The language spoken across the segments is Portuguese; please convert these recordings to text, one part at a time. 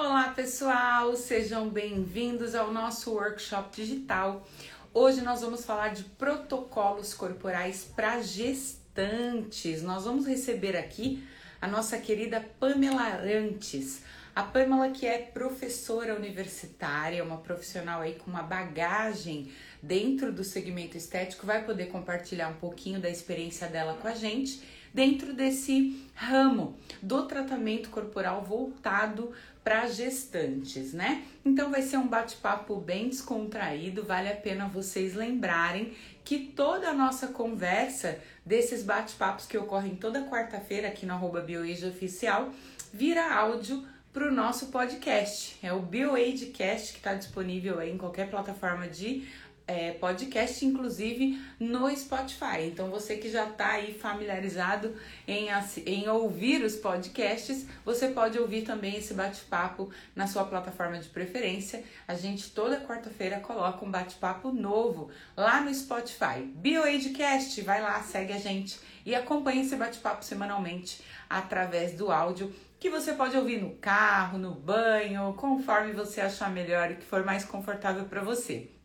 Olá pessoal, sejam bem-vindos ao nosso workshop digital. Hoje nós vamos falar de protocolos corporais para gestantes. Nós vamos receber aqui a nossa querida Pamela Arantes. A Pamela que é professora universitária, uma profissional aí com uma bagagem dentro do segmento estético, vai poder compartilhar um pouquinho da experiência dela com a gente dentro desse ramo do tratamento corporal voltado para gestantes, né? Então vai ser um bate-papo bem descontraído, vale a pena vocês lembrarem que toda a nossa conversa desses bate-papos que ocorrem toda quarta-feira aqui no arroba BioAge Oficial vira áudio para o nosso podcast. É o BioAgeCast que está disponível aí em qualquer plataforma de é, podcast, inclusive no Spotify. Então, você que já está aí familiarizado em, em ouvir os podcasts, você pode ouvir também esse bate-papo na sua plataforma de preferência. A gente toda quarta-feira coloca um bate-papo novo lá no Spotify. BioAgeCast, vai lá, segue a gente e acompanhe esse bate-papo semanalmente através do áudio que você pode ouvir no carro, no banho, conforme você achar melhor e que for mais confortável para você.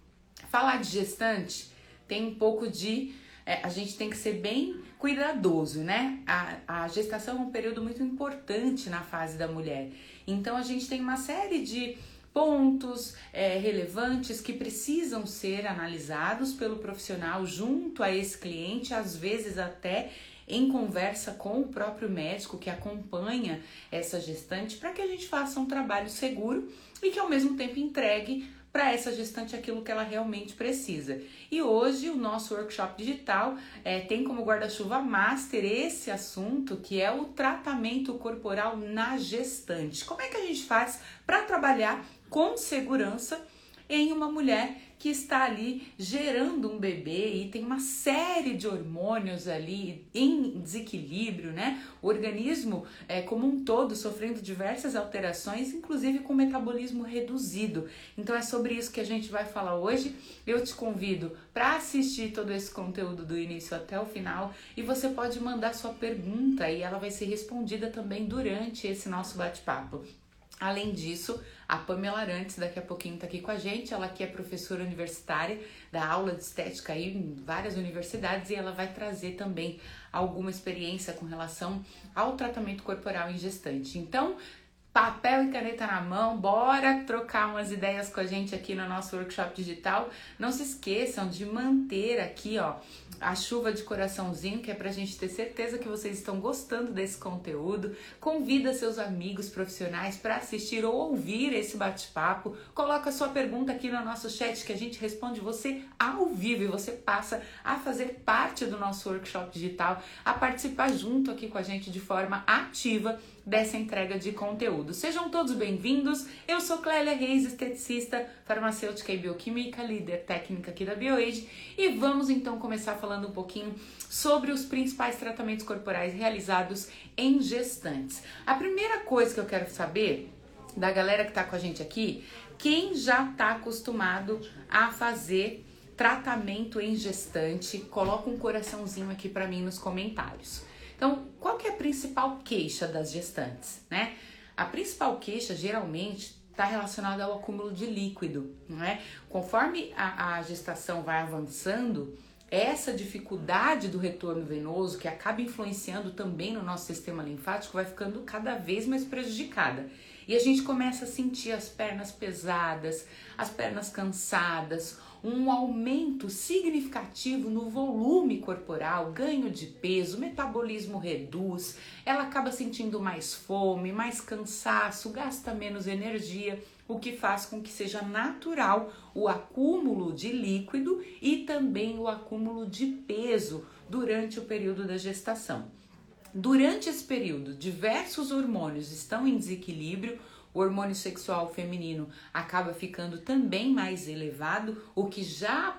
Falar de gestante tem um pouco de. É, a gente tem que ser bem cuidadoso, né? A, a gestação é um período muito importante na fase da mulher. Então a gente tem uma série de pontos é, relevantes que precisam ser analisados pelo profissional junto a esse cliente, às vezes até em conversa com o próprio médico que acompanha essa gestante, para que a gente faça um trabalho seguro e que ao mesmo tempo entregue para essa gestante aquilo que ela realmente precisa. E hoje o nosso workshop digital é, tem como guarda-chuva master esse assunto que é o tratamento corporal na gestante. Como é que a gente faz para trabalhar com segurança em uma mulher que está ali gerando um bebê e tem uma série de hormônios ali em desequilíbrio, né? O organismo é, como um todo sofrendo diversas alterações, inclusive com metabolismo reduzido. Então é sobre isso que a gente vai falar hoje. Eu te convido para assistir todo esse conteúdo do início até o final e você pode mandar sua pergunta e ela vai ser respondida também durante esse nosso bate-papo. Além disso, a Pamela Arantes daqui a pouquinho está aqui com a gente. Ela que é professora universitária, da aula de estética aí em várias universidades e ela vai trazer também alguma experiência com relação ao tratamento corporal em gestante. Então, papel e caneta na mão, bora trocar umas ideias com a gente aqui no nosso workshop digital. Não se esqueçam de manter aqui, ó, a chuva de coraçãozinho, que é pra gente ter certeza que vocês estão gostando desse conteúdo. Convida seus amigos profissionais para assistir ou ouvir esse bate-papo. Coloca sua pergunta aqui no nosso chat que a gente responde você ao vivo e você passa a fazer parte do nosso workshop digital, a participar junto aqui com a gente de forma ativa dessa entrega de conteúdo. Sejam todos bem-vindos. Eu sou Clélia Reis, esteticista, farmacêutica e bioquímica, líder técnica aqui da BioAge, e vamos então começar falando um pouquinho sobre os principais tratamentos corporais realizados em gestantes. A primeira coisa que eu quero saber da galera que está com a gente aqui, quem já está acostumado a fazer tratamento em gestante, coloca um coraçãozinho aqui para mim nos comentários. Então, qual que é a principal queixa das gestantes, né? A principal queixa geralmente está relacionada ao acúmulo de líquido, não é? Conforme a, a gestação vai avançando, essa dificuldade do retorno venoso, que acaba influenciando também no nosso sistema linfático, vai ficando cada vez mais prejudicada. E a gente começa a sentir as pernas pesadas, as pernas cansadas, um aumento significativo no volume corporal, ganho de peso, metabolismo reduz, ela acaba sentindo mais fome, mais cansaço, gasta menos energia, o que faz com que seja natural o acúmulo de líquido e também o acúmulo de peso durante o período da gestação. Durante esse período, diversos hormônios estão em desequilíbrio, o hormônio sexual feminino acaba ficando também mais elevado, o que já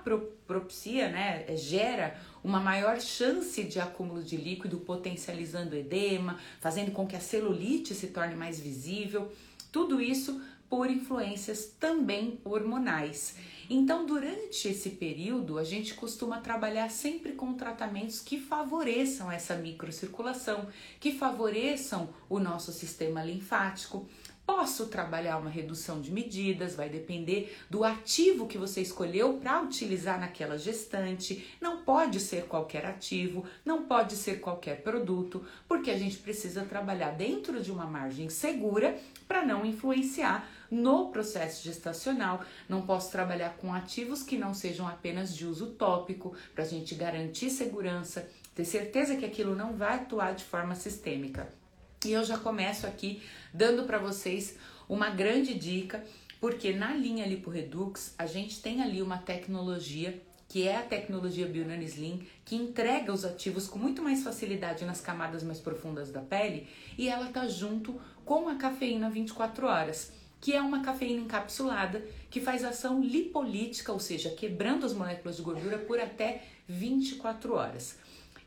propicia, né, gera uma maior chance de acúmulo de líquido, potencializando edema, fazendo com que a celulite se torne mais visível. Tudo isso por influências também hormonais. Então, durante esse período, a gente costuma trabalhar sempre com tratamentos que favoreçam essa microcirculação, que favoreçam o nosso sistema linfático Posso trabalhar uma redução de medidas, vai depender do ativo que você escolheu para utilizar naquela gestante. Não pode ser qualquer ativo, não pode ser qualquer produto, porque a gente precisa trabalhar dentro de uma margem segura para não influenciar no processo gestacional. Não posso trabalhar com ativos que não sejam apenas de uso tópico, para a gente garantir segurança, ter certeza que aquilo não vai atuar de forma sistêmica. E eu já começo aqui dando para vocês uma grande dica, porque na linha LipoRedux a gente tem ali uma tecnologia que é a tecnologia Bionano Slim, que entrega os ativos com muito mais facilidade nas camadas mais profundas da pele, e ela tá junto com a cafeína 24 horas, que é uma cafeína encapsulada que faz ação lipolítica, ou seja, quebrando as moléculas de gordura por até 24 horas.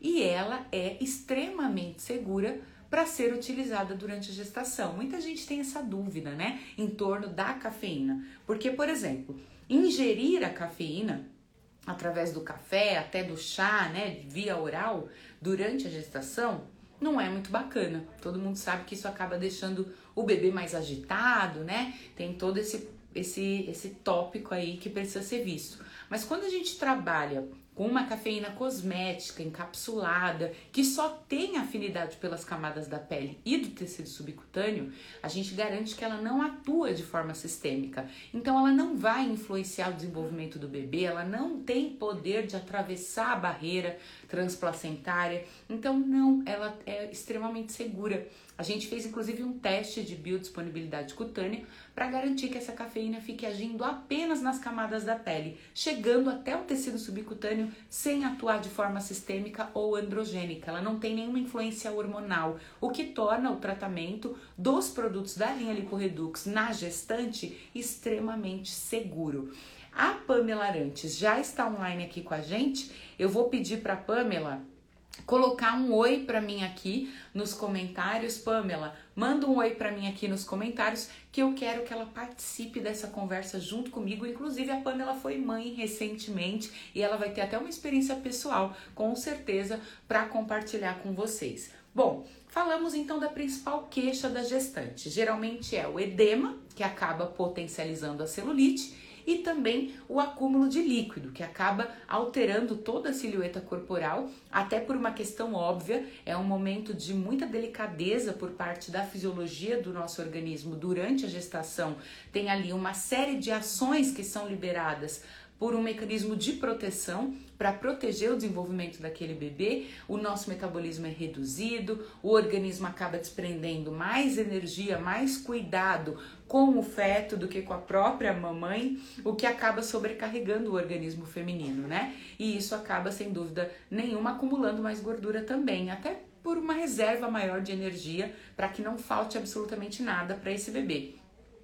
E ela é extremamente segura para ser utilizada durante a gestação. Muita gente tem essa dúvida, né, em torno da cafeína. Porque, por exemplo, ingerir a cafeína através do café, até do chá, né, via oral, durante a gestação, não é muito bacana. Todo mundo sabe que isso acaba deixando o bebê mais agitado, né? Tem todo esse esse esse tópico aí que precisa ser visto. Mas quando a gente trabalha com uma cafeína cosmética encapsulada que só tem afinidade pelas camadas da pele e do tecido subcutâneo, a gente garante que ela não atua de forma sistêmica. Então ela não vai influenciar o desenvolvimento do bebê, ela não tem poder de atravessar a barreira transplacentária. Então não, ela é extremamente segura. A gente fez inclusive um teste de biodisponibilidade cutânea para garantir que essa cafeína fique agindo apenas nas camadas da pele, chegando até o tecido subcutâneo sem atuar de forma sistêmica ou androgênica. Ela não tem nenhuma influência hormonal, o que torna o tratamento dos produtos da linha LipoRedux na gestante extremamente seguro. A Pamela Arantes já está online aqui com a gente. Eu vou pedir para a Pamela colocar um oi para mim aqui nos comentários, Pamela. Manda um oi para mim aqui nos comentários que eu quero que ela participe dessa conversa junto comigo. Inclusive a Pamela foi mãe recentemente e ela vai ter até uma experiência pessoal, com certeza, para compartilhar com vocês. Bom, falamos então da principal queixa da gestante. Geralmente é o edema, que acaba potencializando a celulite e também o acúmulo de líquido, que acaba alterando toda a silhueta corporal, até por uma questão óbvia, é um momento de muita delicadeza por parte da fisiologia do nosso organismo durante a gestação. Tem ali uma série de ações que são liberadas por um mecanismo de proteção para proteger o desenvolvimento daquele bebê, o nosso metabolismo é reduzido, o organismo acaba desprendendo mais energia, mais cuidado com o feto do que com a própria mamãe, o que acaba sobrecarregando o organismo feminino, né? E isso acaba, sem dúvida nenhuma, acumulando mais gordura também, até por uma reserva maior de energia para que não falte absolutamente nada para esse bebê.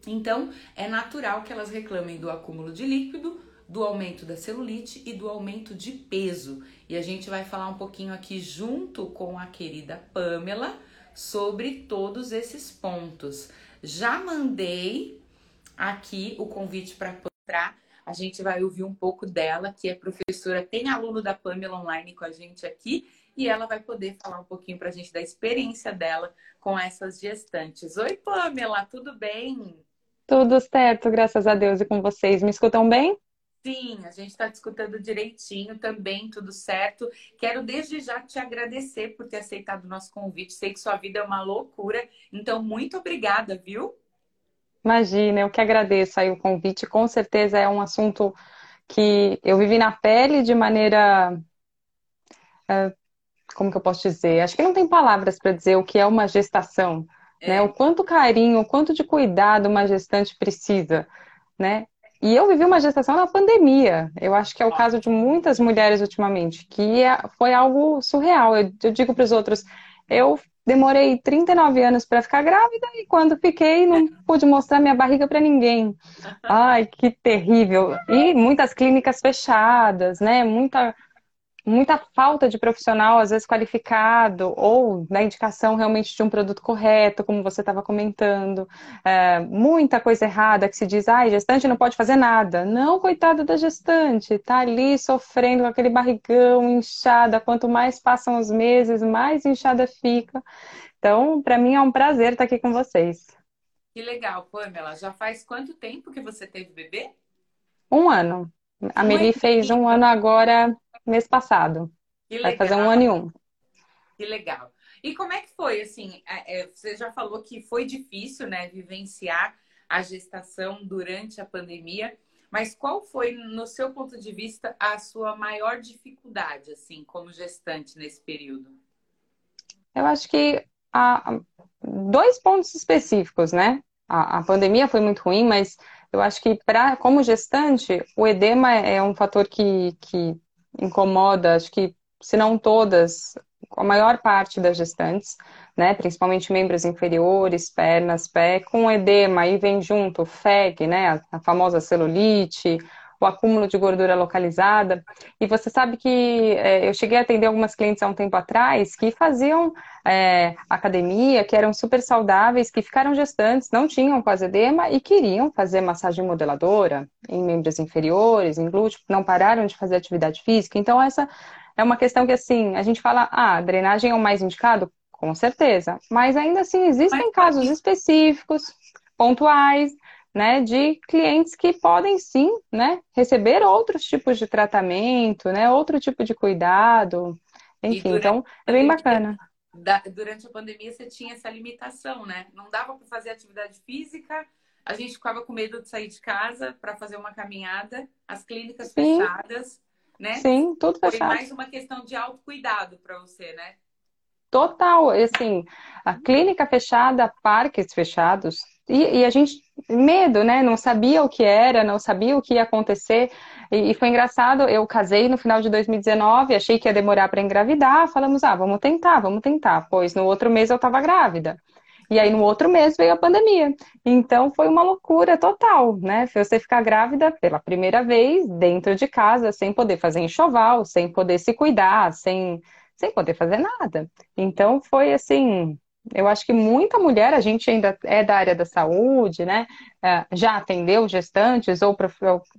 Então, é natural que elas reclamem do acúmulo de líquido, do aumento da celulite e do aumento de peso. E a gente vai falar um pouquinho aqui junto com a querida Pamela sobre todos esses pontos. Já mandei aqui o convite para entrar. A gente vai ouvir um pouco dela, que é professora, tem aluno da Pamela online com a gente aqui, e ela vai poder falar um pouquinho para a gente da experiência dela com essas gestantes. Oi, Pamela, tudo bem? Tudo certo, graças a Deus e com vocês. Me escutam bem? Sim, a gente está discutindo direitinho também, tudo certo. Quero desde já te agradecer por ter aceitado o nosso convite. Sei que sua vida é uma loucura, então muito obrigada, viu? Imagina, eu que agradeço aí o convite. Com certeza é um assunto que eu vivi na pele de maneira. É, como que eu posso dizer? Acho que não tem palavras para dizer o que é uma gestação. É. Né? O quanto carinho, o quanto de cuidado uma gestante precisa. Né? E eu vivi uma gestação na pandemia. Eu acho que é o caso de muitas mulheres ultimamente, que é, foi algo surreal. Eu, eu digo para os outros, eu demorei 39 anos para ficar grávida e quando fiquei não pude mostrar minha barriga para ninguém. Ai, que terrível. E muitas clínicas fechadas, né? Muita muita falta de profissional, às vezes qualificado, ou na indicação realmente de um produto correto, como você estava comentando. É, muita coisa errada que se diz, ai, gestante não pode fazer nada. Não, coitada da gestante, tá ali sofrendo com aquele barrigão, inchada. Quanto mais passam os meses, mais inchada fica. Então, para mim é um prazer estar aqui com vocês. Que legal, Pamela. Já faz quanto tempo que você teve bebê? Um ano. A Meli fez um ano agora, mês passado. Que Vai fazer um ano e um. Que legal. E como é que foi, assim, é, é, você já falou que foi difícil, né, vivenciar a gestação durante a pandemia, mas qual foi, no seu ponto de vista, a sua maior dificuldade, assim, como gestante nesse período? Eu acho que há dois pontos específicos, né? A, a pandemia foi muito ruim, mas eu acho que, pra, como gestante, o edema é um fator que, que incomoda, acho que, se não todas, a maior parte das gestantes, né, principalmente membros inferiores, pernas, pé, com edema, aí vem junto FEG, né, a, a famosa celulite, o acúmulo de gordura localizada. E você sabe que é, eu cheguei a atender algumas clientes há um tempo atrás que faziam é, academia, que eram super saudáveis, que ficaram gestantes, não tinham quase edema e queriam fazer massagem modeladora em membros inferiores, em glúteo, não pararam de fazer atividade física. Então, essa é uma questão que, assim, a gente fala, ah, drenagem é o mais indicado? Com certeza. Mas ainda assim, existem casos específicos, pontuais, né, de clientes que podem sim, né, receber outros tipos de tratamento, né, outro tipo de cuidado, enfim, então é bem bacana. durante a pandemia você tinha essa limitação, né? Não dava para fazer atividade física, a gente ficava com medo de sair de casa para fazer uma caminhada, as clínicas sim. fechadas, né? Sim, tudo fechado. Foi mais uma questão de autocuidado para você, né? Total, assim, a clínica fechada, parques fechados, e, e, a gente, medo, né? Não sabia o que era, não sabia o que ia acontecer. E, e foi engraçado, eu casei no final de 2019, achei que ia demorar para engravidar. Falamos, ah, vamos tentar, vamos tentar. Pois no outro mês eu estava grávida. E aí no outro mês veio a pandemia. Então foi uma loucura total, né? Você ficar grávida pela primeira vez dentro de casa, sem poder fazer enxoval, sem poder se cuidar, sem, sem poder fazer nada. Então foi assim, eu acho que muita mulher, a gente ainda é da área da saúde, né? É, já atendeu gestantes ou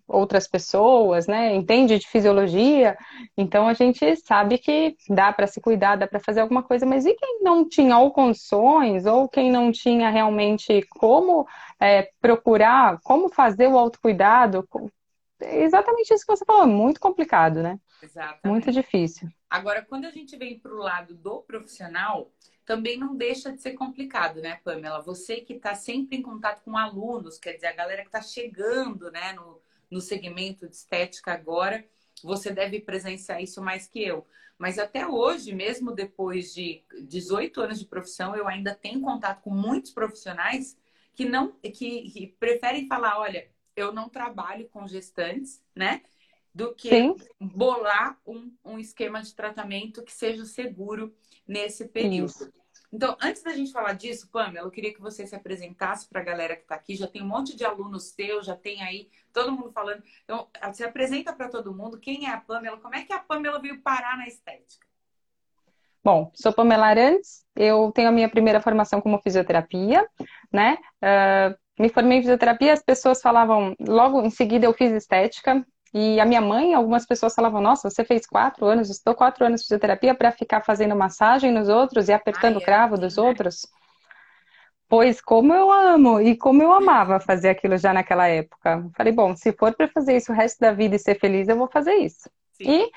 outras pessoas, né? Entende de fisiologia, então a gente sabe que dá para se cuidar, dá para fazer alguma coisa, mas e quem não tinha ou condições, ou quem não tinha realmente como é, procurar, como fazer o autocuidado? Exatamente isso que você falou, muito complicado, né? Exatamente. Muito difícil. Agora, quando a gente vem para o lado do profissional, também não deixa de ser complicado, né, Pamela? Você que está sempre em contato com alunos, quer dizer, a galera que está chegando né, no, no segmento de estética agora, você deve presenciar isso mais que eu. Mas até hoje, mesmo depois de 18 anos de profissão, eu ainda tenho contato com muitos profissionais que não que, que preferem falar, olha, eu não trabalho com gestantes, né? Do que Sim. bolar um, um esquema de tratamento que seja seguro nesse período. Isso. Então, antes da gente falar disso, Pamela, eu queria que você se apresentasse para a galera que está aqui. Já tem um monte de alunos teus, já tem aí todo mundo falando. Então, se apresenta para todo mundo. Quem é a Pamela? Como é que a Pamela veio parar na estética? Bom, sou Pamela Arantes, eu tenho a minha primeira formação como fisioterapia, né? Uh, me formei em fisioterapia, as pessoas falavam, logo em seguida eu fiz estética, e a minha mãe, algumas pessoas falavam: Nossa, você fez quatro anos, estou quatro anos de fisioterapia para ficar fazendo massagem nos outros e apertando Ai, o cravo é dos né? outros? Pois como eu amo e como eu amava fazer aquilo já naquela época. Falei: Bom, se for para fazer isso o resto da vida e ser feliz, eu vou fazer isso. Sim. E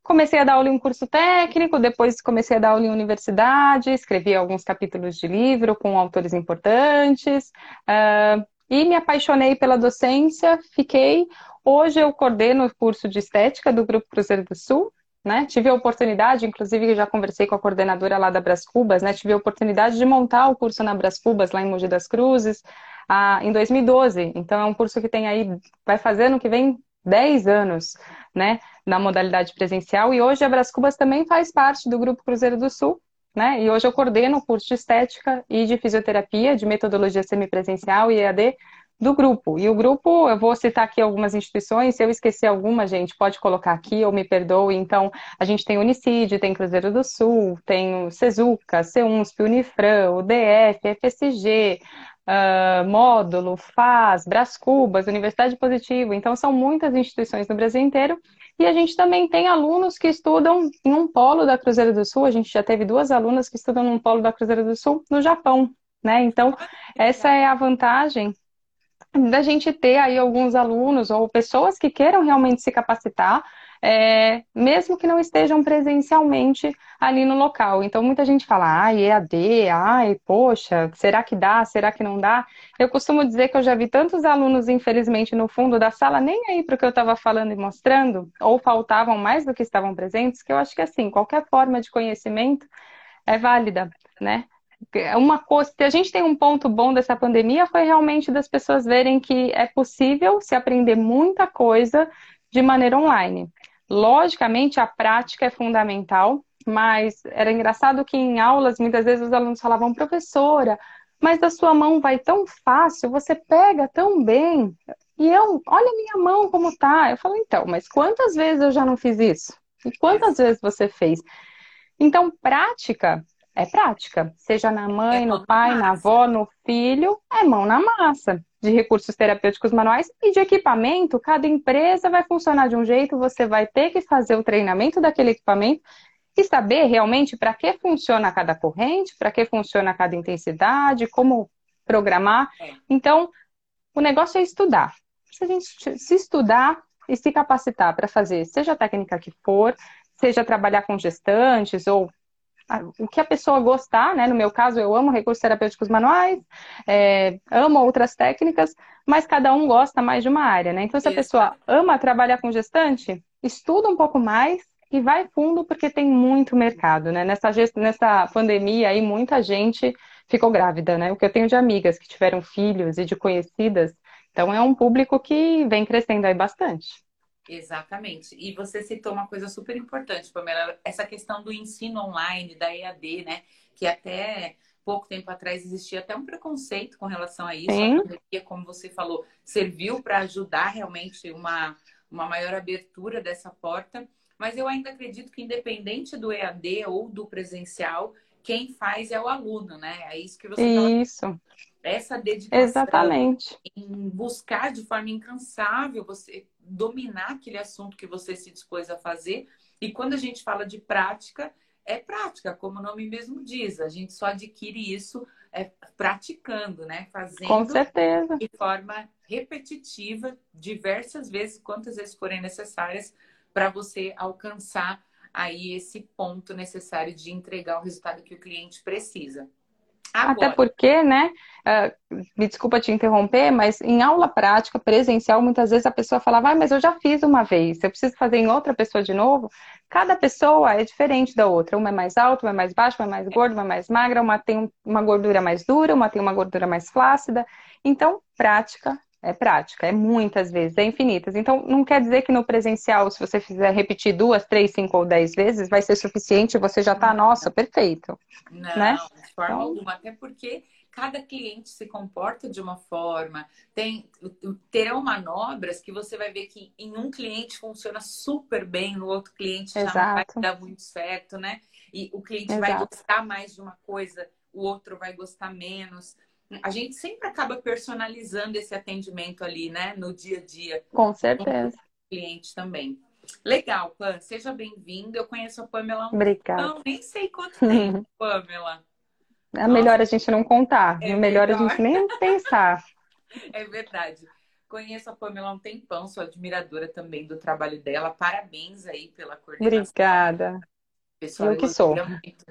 comecei a dar aula em um curso técnico, depois comecei a dar aula em universidade, escrevi alguns capítulos de livro com autores importantes. Uh, e me apaixonei pela docência, fiquei Hoje eu coordeno o curso de estética do Grupo Cruzeiro do Sul, né? Tive a oportunidade, inclusive já conversei com a coordenadora lá da Bras Cubas, né? Tive a oportunidade de montar o curso na Bras Cubas, lá em Mogi das Cruzes, ah, em 2012. Então é um curso que tem aí, vai fazer no que vem 10 anos, né? Na modalidade presencial. E hoje a Bras Cubas também faz parte do Grupo Cruzeiro do Sul, né? E hoje eu coordeno o curso de estética e de fisioterapia, de metodologia semipresencial e EAD do grupo. E o grupo, eu vou citar aqui algumas instituições, se eu esquecer alguma, gente, pode colocar aqui ou me perdoe. Então, a gente tem Unicid, tem Cruzeiro do Sul, tem o Cezuca, CUNSP, Unifran, o DF, FSG, uh, Módulo, FAS, Bras Cubas, Universidade Positivo. Então, são muitas instituições no Brasil inteiro. E a gente também tem alunos que estudam em um polo da Cruzeiro do Sul. A gente já teve duas alunas que estudam num polo da Cruzeiro do Sul no Japão né? Então, essa é a vantagem da gente ter aí alguns alunos ou pessoas que queiram realmente se capacitar, é, mesmo que não estejam presencialmente ali no local. Então, muita gente fala, ai, EAD, ai, poxa, será que dá, será que não dá? Eu costumo dizer que eu já vi tantos alunos, infelizmente, no fundo da sala, nem aí para o que eu estava falando e mostrando, ou faltavam mais do que estavam presentes, que eu acho que, assim, qualquer forma de conhecimento é válida, né? uma coisa, se a gente tem um ponto bom dessa pandemia foi realmente das pessoas verem que é possível se aprender muita coisa de maneira online. Logicamente, a prática é fundamental, mas era engraçado que em aulas muitas vezes os alunos falavam, professora, mas da sua mão vai tão fácil, você pega tão bem. E eu, olha a minha mão como tá. Eu falo, então, mas quantas vezes eu já não fiz isso? E quantas vezes você fez? Então, prática é prática. Seja na mãe, é no pai, na avó, no filho, é mão na massa. De recursos terapêuticos manuais e de equipamento, cada empresa vai funcionar de um jeito, você vai ter que fazer o treinamento daquele equipamento e saber realmente para que funciona cada corrente, para que funciona cada intensidade, como programar. Então, o negócio é estudar. Se a gente se estudar e se capacitar para fazer, seja a técnica que for, seja trabalhar com gestantes ou o que a pessoa gostar, né? No meu caso, eu amo recursos terapêuticos manuais, é, amo outras técnicas, mas cada um gosta mais de uma área, né? Então, se a Isso. pessoa ama trabalhar com gestante, estuda um pouco mais e vai fundo porque tem muito mercado, né? Nessa, nessa pandemia aí, muita gente ficou grávida, né? O que eu tenho de amigas que tiveram filhos e de conhecidas, então é um público que vem crescendo aí bastante. Exatamente. E você citou uma coisa super importante, Pamela, essa questão do ensino online, da EAD, né? Que até pouco tempo atrás existia até um preconceito com relação a isso. Sim. A pandemia, como você falou, serviu para ajudar realmente uma, uma maior abertura dessa porta. Mas eu ainda acredito que, independente do EAD ou do presencial, quem faz é o aluno, né? É isso que você Isso. Essa dedicação Exatamente. em buscar de forma incansável você dominar aquele assunto que você se dispôs a fazer. E quando a gente fala de prática, é prática, como o nome mesmo diz. A gente só adquire isso é, praticando, né? Fazendo Com certeza. de forma repetitiva, diversas vezes, quantas vezes forem necessárias, para você alcançar aí esse ponto necessário de entregar o resultado que o cliente precisa. Agora. Até porque, né? Uh, me desculpa te interromper, mas em aula prática, presencial, muitas vezes a pessoa falava, ah, mas eu já fiz uma vez, eu preciso fazer em outra pessoa de novo. Cada pessoa é diferente da outra. Uma é mais alta, uma é mais baixa, uma é mais gorda, uma é mais magra, uma tem uma gordura mais dura, uma tem uma gordura mais flácida. Então, prática é prática, é muitas vezes, é infinitas. Então, não quer dizer que no presencial, se você fizer repetir duas, três, cinco ou dez vezes, vai ser suficiente e você já está, nossa, perfeito. Não, né? de forma então... alguma. Até porque cada cliente se comporta de uma forma. Tem, terão manobras que você vai ver que em um cliente funciona super bem, no outro cliente já Exato. não vai dar muito certo, né? E o cliente Exato. vai gostar mais de uma coisa, o outro vai gostar menos a gente sempre acaba personalizando esse atendimento ali, né, no dia a dia. Com certeza. Cliente também. Legal, Pam, seja bem-vinda. Eu conheço a Pamela há um Obrigada. Não, nem sei quanto tempo, Pamela. É melhor a gente não contar, é, é melhor, melhor a gente nem pensar. É verdade. Conheço a Pamela há um tempão, sou admiradora também do trabalho dela. Parabéns aí pela coordenação. Obrigada. Pessoal, eu que sou. Muito.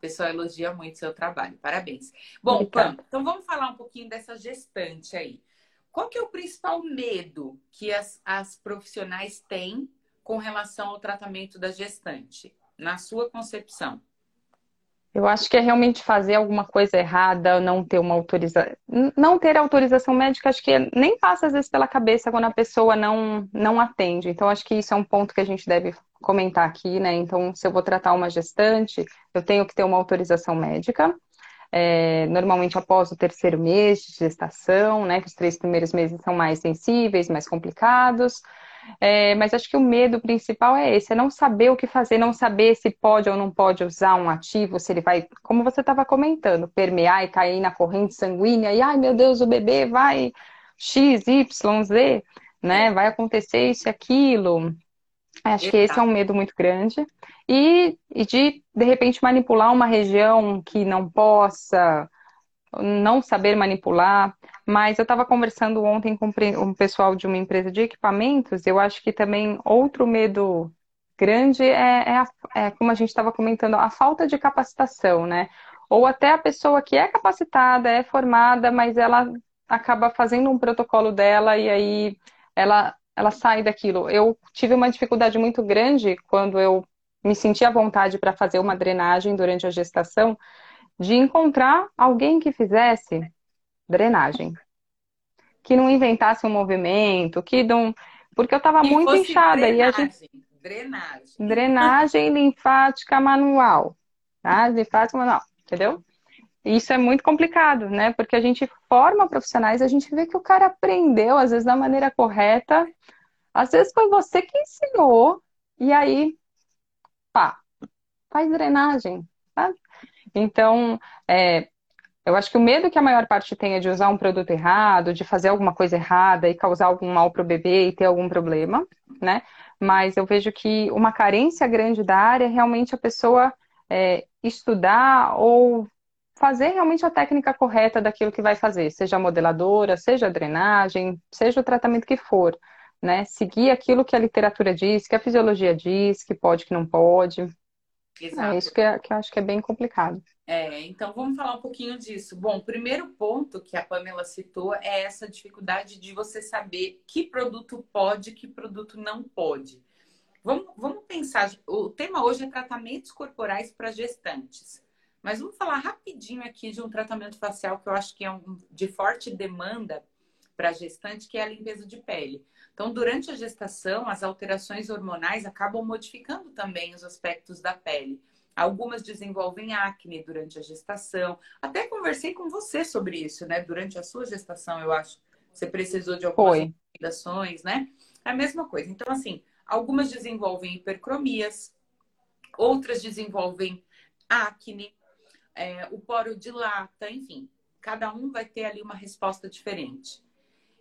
O pessoal elogia muito seu trabalho. Parabéns. Bom, Pam, então vamos falar um pouquinho dessa gestante aí. Qual que é o principal medo que as, as profissionais têm com relação ao tratamento da gestante, na sua concepção? Eu acho que é realmente fazer alguma coisa errada, não ter uma autorização. Não ter autorização médica, acho que nem passa às vezes pela cabeça quando a pessoa não, não atende. Então, acho que isso é um ponto que a gente deve comentar aqui, né? Então, se eu vou tratar uma gestante, eu tenho que ter uma autorização médica. É, normalmente após o terceiro mês de gestação, né? Que os três primeiros meses são mais sensíveis, mais complicados. É, mas acho que o medo principal é esse, é não saber o que fazer, não saber se pode ou não pode usar um ativo, se ele vai, como você estava comentando, permear e cair na corrente sanguínea, e ai meu Deus, o bebê vai X, Y, Z, né? Vai acontecer isso e aquilo. Acho que esse é um medo muito grande. E, e de, de repente, manipular uma região que não possa não saber manipular. Mas eu estava conversando ontem com um pessoal de uma empresa de equipamentos, eu acho que também outro medo grande é, é, a, é como a gente estava comentando, a falta de capacitação, né? Ou até a pessoa que é capacitada, é formada, mas ela acaba fazendo um protocolo dela e aí ela, ela sai daquilo. Eu tive uma dificuldade muito grande quando eu me senti à vontade para fazer uma drenagem durante a gestação, de encontrar alguém que fizesse drenagem. Que não inventasse um movimento, que não. Porque eu estava muito inchada. Drenagem, e a gente... drenagem. Drenagem linfática manual. Tá? Linfática manual, entendeu? Isso é muito complicado, né? Porque a gente forma profissionais, a gente vê que o cara aprendeu, às vezes, da maneira correta. Às vezes foi você que ensinou, e aí, pá, faz drenagem, sabe? Então, é, eu acho que o medo que a maior parte tem é de usar um produto errado, de fazer alguma coisa errada e causar algum mal para o bebê e ter algum problema, né? Mas eu vejo que uma carência grande da área é realmente a pessoa é, estudar ou fazer realmente a técnica correta daquilo que vai fazer, seja a modeladora, seja a drenagem, seja o tratamento que for, né? Seguir aquilo que a literatura diz, que a fisiologia diz, que pode, que não pode. Exato. É isso que, é, que eu acho que é bem complicado. É, então vamos falar um pouquinho disso. Bom, o primeiro ponto que a Pamela citou é essa dificuldade de você saber que produto pode, que produto não pode. Vamos, vamos pensar, o tema hoje é tratamentos corporais para gestantes. Mas vamos falar rapidinho aqui de um tratamento facial que eu acho que é um, de forte demanda para gestante, que é a limpeza de pele. Então, durante a gestação, as alterações hormonais acabam modificando também os aspectos da pele. Algumas desenvolvem acne durante a gestação. Até conversei com você sobre isso, né? Durante a sua gestação, eu acho. Você precisou de algumas Foi. recomendações, né? É a mesma coisa. Então, assim, algumas desenvolvem hipercromias, outras desenvolvem acne, é, o poro dilata, enfim. Cada um vai ter ali uma resposta diferente.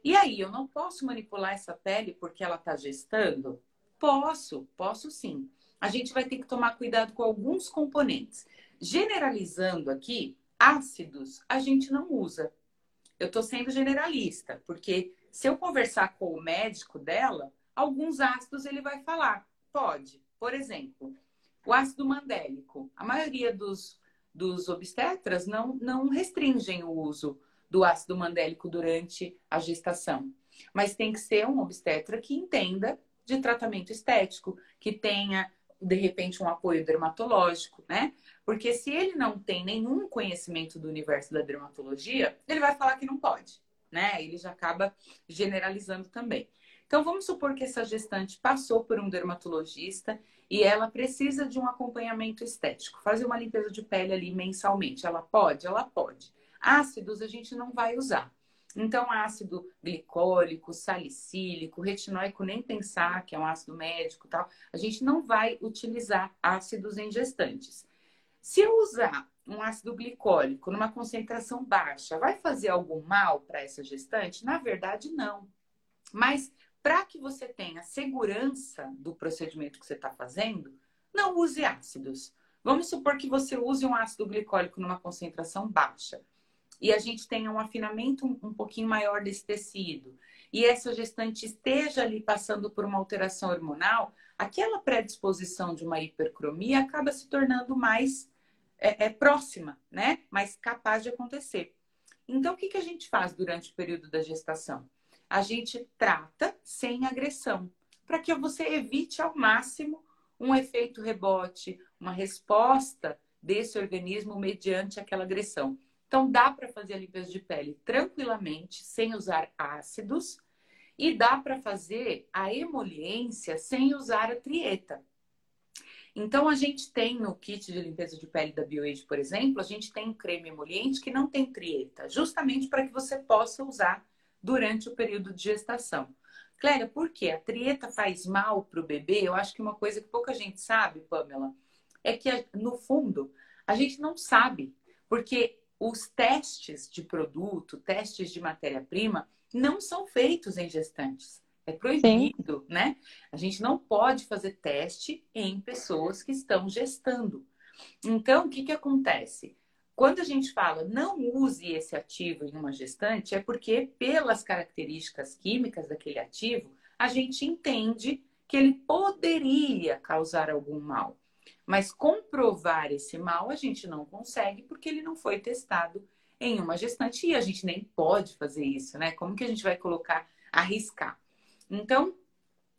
E aí, eu não posso manipular essa pele porque ela está gestando? Posso, posso sim. A gente vai ter que tomar cuidado com alguns componentes. Generalizando aqui, ácidos a gente não usa. Eu estou sendo generalista, porque se eu conversar com o médico dela, alguns ácidos ele vai falar. Pode. Por exemplo, o ácido mandélico. A maioria dos, dos obstetras não, não restringem o uso do ácido mandélico durante a gestação. Mas tem que ser um obstetra que entenda de tratamento estético, que tenha, de repente, um apoio dermatológico, né? Porque se ele não tem nenhum conhecimento do universo da dermatologia, ele vai falar que não pode, né? Ele já acaba generalizando também. Então, vamos supor que essa gestante passou por um dermatologista e ela precisa de um acompanhamento estético, fazer uma limpeza de pele ali mensalmente. Ela pode? Ela pode. Ácidos a gente não vai usar. Então, ácido glicólico, salicílico, retinóico, nem pensar que é um ácido médico tal, a gente não vai utilizar ácidos em gestantes. Se eu usar um ácido glicólico numa concentração baixa, vai fazer algum mal para essa gestante? Na verdade, não. Mas para que você tenha segurança do procedimento que você está fazendo, não use ácidos. Vamos supor que você use um ácido glicólico numa concentração baixa e a gente tenha um afinamento um, pouquinho maior desse tecido, e essa gestante esteja ali passando por uma alteração hormonal, aquela predisposição de uma hipercromia acaba se tornando mais é, é próxima, né? Mais capaz de acontecer. Então, o que, que a gente faz durante o período da gestação? A gente trata sem agressão, para que você evite ao máximo um efeito rebote, uma resposta desse organismo mediante aquela agressão. Então, dá para fazer a limpeza de pele tranquilamente, sem usar ácidos, e dá para fazer a emoliência sem usar a trieta. Então, a gente tem no kit de limpeza de pele da BioAge, por exemplo, a gente tem um creme emoliente que não tem trieta, justamente para que você possa usar durante o período de gestação. Clélia, por quê? A trieta faz mal para o bebê? Eu acho que uma coisa que pouca gente sabe, Pamela, é que, no fundo, a gente não sabe. Porque os testes de produto, testes de matéria-prima, não são feitos em gestantes. É proibido, Sim. né? A gente não pode fazer teste em pessoas que estão gestando. Então, o que, que acontece? Quando a gente fala não use esse ativo em uma gestante, é porque, pelas características químicas daquele ativo, a gente entende que ele poderia causar algum mal. Mas comprovar esse mal a gente não consegue porque ele não foi testado em uma gestante e a gente nem pode fazer isso, né? Como que a gente vai colocar, arriscar? Então,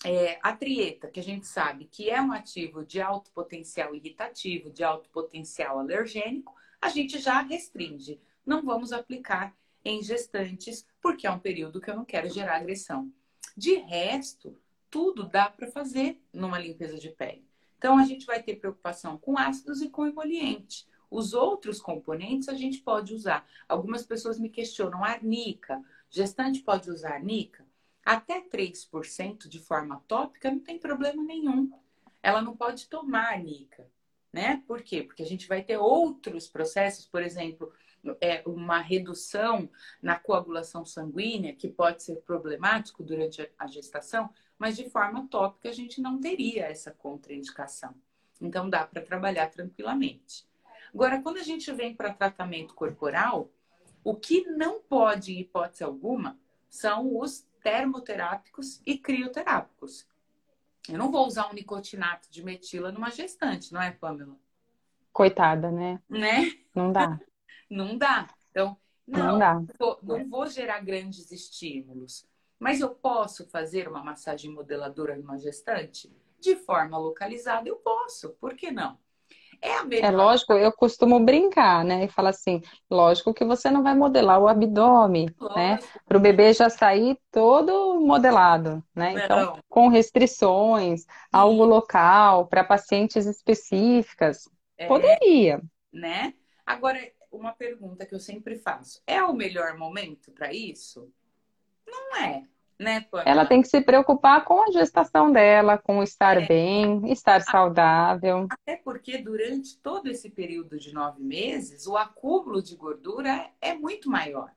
é, a trieta, que a gente sabe que é um ativo de alto potencial irritativo, de alto potencial alergênico, a gente já restringe. Não vamos aplicar em gestantes, porque é um período que eu não quero gerar agressão. De resto, tudo dá para fazer numa limpeza de pele. Então, a gente vai ter preocupação com ácidos e com emoliente. Os outros componentes a gente pode usar. Algumas pessoas me questionam, arnica, gestante pode usar arnica? Até 3% de forma tópica não tem problema nenhum. Ela não pode tomar arnica, né? Por quê? Porque a gente vai ter outros processos, por exemplo, é, uma redução na coagulação sanguínea, que pode ser problemático durante a gestação, mas de forma tópica a gente não teria essa contraindicação. Então dá para trabalhar tranquilamente. Agora, quando a gente vem para tratamento corporal, o que não pode, em hipótese alguma, são os termoterápicos e crioterápicos. Eu não vou usar um nicotinato de metila numa gestante, não é, Pamela? Coitada, né? Né? Não dá. não dá. Então, não, não, dá. Vou, não vou gerar grandes estímulos. Mas eu posso fazer uma massagem modeladora numa gestante? De forma localizada, eu posso. Por que não? É, a mesma... é lógico, eu costumo brincar, né? E falar assim, lógico que você não vai modelar o abdômen, né? lógico. né? Para o bebê já sair todo modelado, né? Então, com restrições, algo local, para pacientes específicas, é, poderia. Né? Agora, uma pergunta que eu sempre faço: é o melhor momento para isso? Não é né, Ela tem que se preocupar com a gestação dela, com estar é. bem, estar saudável. Até porque durante todo esse período de nove meses, o acúmulo de gordura é muito maior.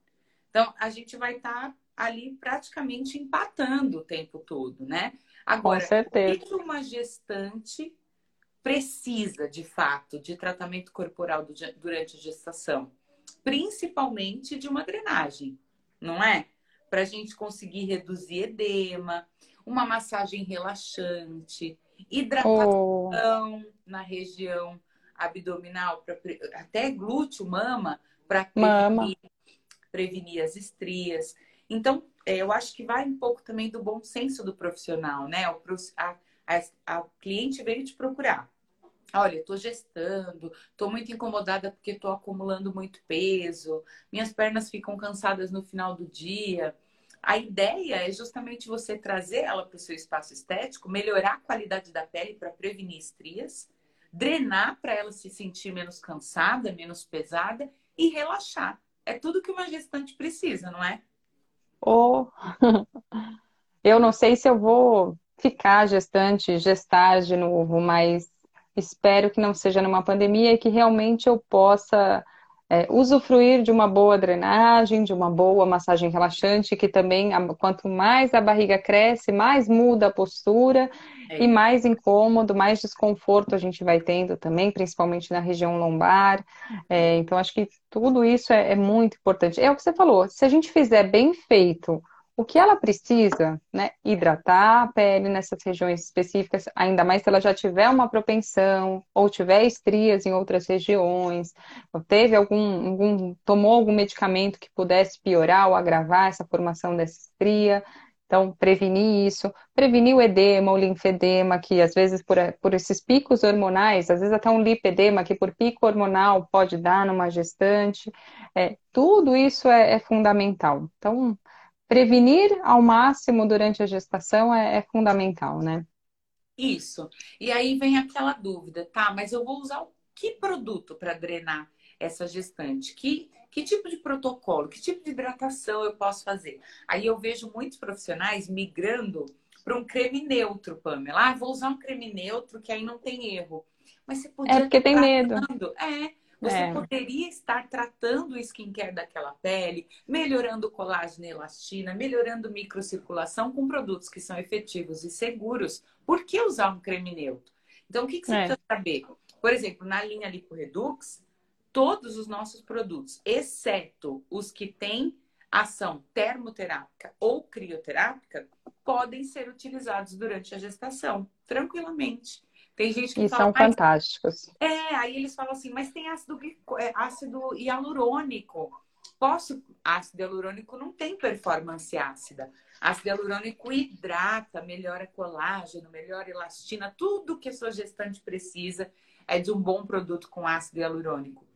Então, a gente vai estar tá ali praticamente empatando o tempo todo, né? Agora, com certeza. o que uma gestante precisa, de fato, de tratamento corporal durante a gestação? Principalmente de uma drenagem, não é? Para a gente conseguir reduzir edema, uma massagem relaxante, hidratação oh. na região abdominal, pra, até glúteo, mama, para prevenir, prevenir, as estrias. Então, é, eu acho que vai um pouco também do bom senso do profissional, né? O, a, a, a cliente veio te procurar. Olha, estou gestando, estou muito incomodada porque estou acumulando muito peso, minhas pernas ficam cansadas no final do dia. A ideia é justamente você trazer ela para o seu espaço estético, melhorar a qualidade da pele para prevenir estrias, drenar para ela se sentir menos cansada, menos pesada e relaxar. É tudo que uma gestante precisa, não é? Oh. Eu não sei se eu vou ficar gestante, gestar de novo, mas Espero que não seja numa pandemia e que realmente eu possa é, usufruir de uma boa drenagem, de uma boa massagem relaxante, que também, quanto mais a barriga cresce, mais muda a postura é. e mais incômodo, mais desconforto a gente vai tendo também, principalmente na região lombar. É, então, acho que tudo isso é, é muito importante. É o que você falou, se a gente fizer bem feito, o que ela precisa, né? Hidratar a pele nessas regiões específicas, ainda mais se ela já tiver uma propensão ou tiver estrias em outras regiões, ou teve algum, algum tomou algum medicamento que pudesse piorar ou agravar essa formação dessa estria. Então, prevenir isso, prevenir o edema, o linfedema, que às vezes por, por esses picos hormonais, às vezes até um lipedema, que por pico hormonal pode dar numa gestante, é, tudo isso é, é fundamental. Então, prevenir ao máximo durante a gestação é, é fundamental, né? Isso. E aí vem aquela dúvida, tá? Mas eu vou usar que produto para drenar essa gestante? Que, que tipo de protocolo? Que tipo de hidratação eu posso fazer? Aí eu vejo muitos profissionais migrando para um creme neutro, Pamela. Ah, vou usar um creme neutro que aí não tem erro. Mas você podia. É porque tem medo. É, você é. poderia estar tratando o skincare daquela pele, melhorando colágeno e elastina, melhorando microcirculação com produtos que são efetivos e seguros. Por que usar um creme neutro? Então, o que, que você é. precisa saber? Por exemplo, na linha Lipo Redux, todos os nossos produtos, exceto os que têm ação termoterápica ou crioterápica, podem ser utilizados durante a gestação, tranquilamente. Tem gente que e fala, são fantásticos. É, aí eles falam assim, mas tem ácido, é, ácido hialurônico. Posso? Ácido hialurônico não tem performance ácida. Ácido hialurônico hidrata, melhora colágeno, melhora elastina, tudo que a sua gestante precisa é de um bom produto com ácido hialurônico.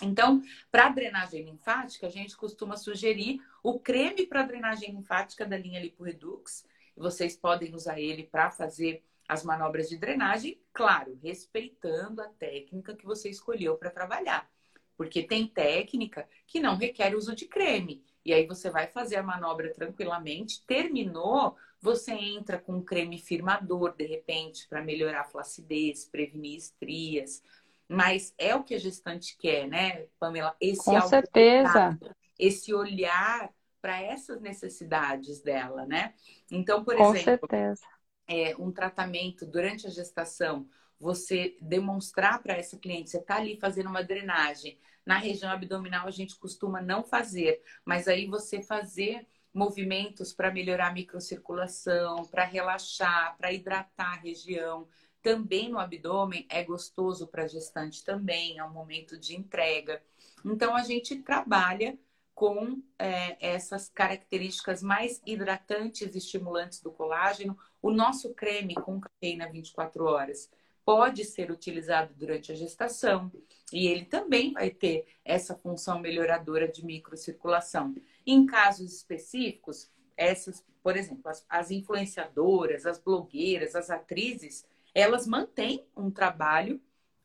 Então, para drenagem linfática, a gente costuma sugerir o creme para drenagem linfática da linha LipoRedux. Vocês podem usar ele para fazer as manobras de drenagem, claro, respeitando a técnica que você escolheu para trabalhar. Porque tem técnica que não requer uso de creme. E aí você vai fazer a manobra tranquilamente, terminou, você entra com um creme firmador, de repente, para melhorar a flacidez, prevenir estrias. Mas é o que a gestante quer, né, Pamela? Esse Com certeza. Esse olhar para essas necessidades dela, né? Então, por Com exemplo, certeza. É, um tratamento durante a gestação, você demonstrar para essa cliente, você está ali fazendo uma drenagem. Na região abdominal a gente costuma não fazer, mas aí você fazer movimentos para melhorar a microcirculação, para relaxar, para hidratar a região, também no abdômen é gostoso para a gestante também, é um momento de entrega. Então a gente trabalha com é, essas características mais hidratantes e estimulantes do colágeno. O nosso creme com cafeína 24 horas pode ser utilizado durante a gestação e ele também vai ter essa função melhoradora de microcirculação. Em casos específicos, essas, por exemplo, as, as influenciadoras, as blogueiras, as atrizes, elas mantêm um trabalho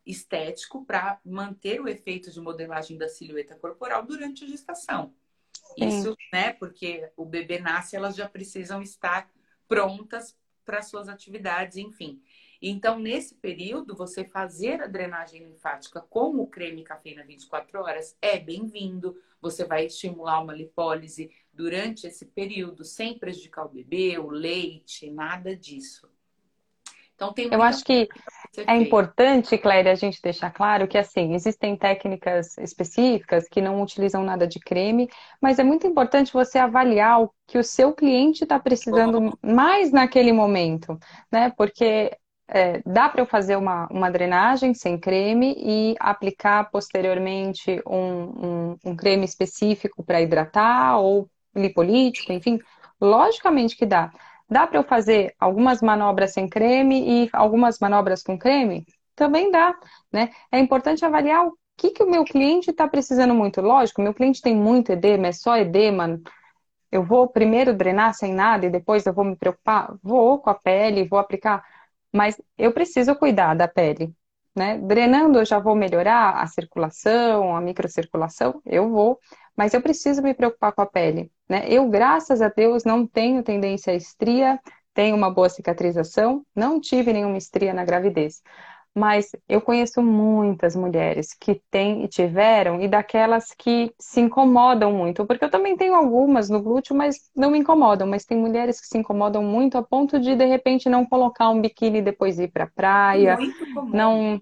estético para manter o efeito de modelagem da silhueta corporal durante a gestação. Sim. Isso, né? Porque o bebê nasce, elas já precisam estar prontas para suas atividades, enfim. Então, nesse período, você fazer a drenagem linfática com o creme cafeína 24 horas é bem-vindo. Você vai estimular uma lipólise durante esse período, sem prejudicar o bebê, o leite, nada disso. Então tem Eu acho que é importante, Cléria, a gente deixar claro que assim, existem técnicas específicas que não utilizam nada de creme, mas é muito importante você avaliar o que o seu cliente está precisando mais naquele momento, né? Porque é, dá para eu fazer uma, uma drenagem sem creme e aplicar posteriormente um, um, um creme específico para hidratar ou lipolítico, enfim, logicamente que dá. Dá para eu fazer algumas manobras sem creme e algumas manobras com creme? Também dá, né? É importante avaliar o que, que o meu cliente está precisando muito. Lógico, meu cliente tem muito edema, é só edema. Eu vou primeiro drenar sem nada e depois eu vou me preocupar? Vou com a pele, vou aplicar. Mas eu preciso cuidar da pele, né? Drenando eu já vou melhorar a circulação, a microcirculação, eu vou, mas eu preciso me preocupar com a pele. Né? Eu, graças a Deus, não tenho tendência à estria, tenho uma boa cicatrização, não tive nenhuma estria na gravidez. Mas eu conheço muitas mulheres que têm e tiveram, e daquelas que se incomodam muito, porque eu também tenho algumas no glúteo, mas não me incomodam. Mas tem mulheres que se incomodam muito a ponto de, de repente, não colocar um biquíni e depois ir para a praia. Não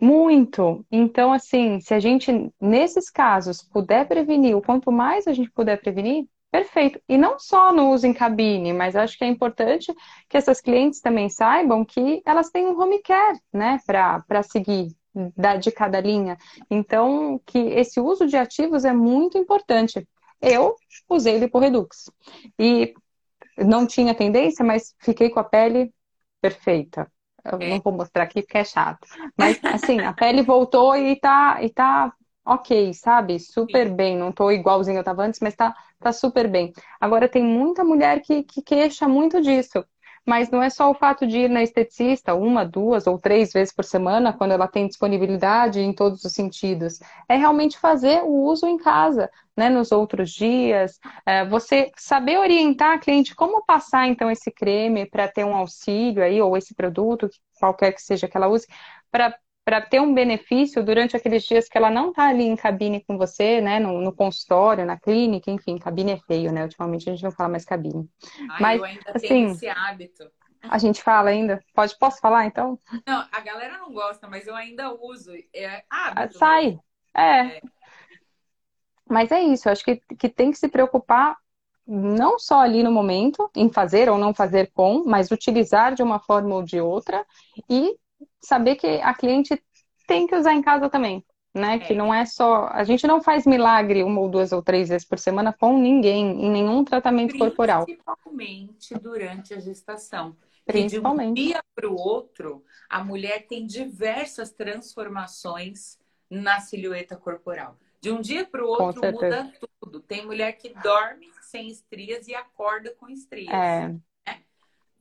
muito. Então, assim, se a gente, nesses casos, puder prevenir, o quanto mais a gente puder prevenir, perfeito. E não só no uso em cabine, mas acho que é importante que essas clientes também saibam que elas têm um home care, né, para seguir da, de cada linha. Então, que esse uso de ativos é muito importante. Eu usei Liporedux e não tinha tendência, mas fiquei com a pele perfeita. Eu é. não vou mostrar aqui porque é chato. Mas, assim, a pele voltou e tá, e tá ok, sabe? Super bem. Não tô igualzinho eu tava antes, mas tá, tá super bem. Agora, tem muita mulher que, que queixa muito disso. Mas não é só o fato de ir na esteticista uma, duas ou três vezes por semana, quando ela tem disponibilidade em todos os sentidos. É realmente fazer o uso em casa, né, nos outros dias. É, você saber orientar a cliente como passar, então, esse creme para ter um auxílio aí, ou esse produto, qualquer que seja que ela use, para para ter um benefício durante aqueles dias que ela não está ali em cabine com você, né, no, no, consultório, na clínica, enfim, cabine é feio, né? Ultimamente a gente não fala mais cabine. Ai, Mas, eu ainda assim, tenho esse hábito. A gente fala ainda? Pode, posso falar então? Não, a galera não gosta, mas eu ainda uso. É hábito. Sai. É. é. Mas é isso, eu acho que, que tem que se preocupar não só ali no momento, em fazer ou não fazer com, mas utilizar de uma forma ou de outra e saber que a cliente tem que usar em casa também, né? É. Que não é só. A gente não faz milagre uma ou duas ou três vezes por semana com ninguém, em nenhum tratamento corporal. Principalmente durante a gestação. Principalmente. de um dia para o outro, a mulher tem diversas transformações na silhueta corporal. De um dia para o outro muda tudo. Tem mulher que dorme sem estrias e acorda com estrias. É.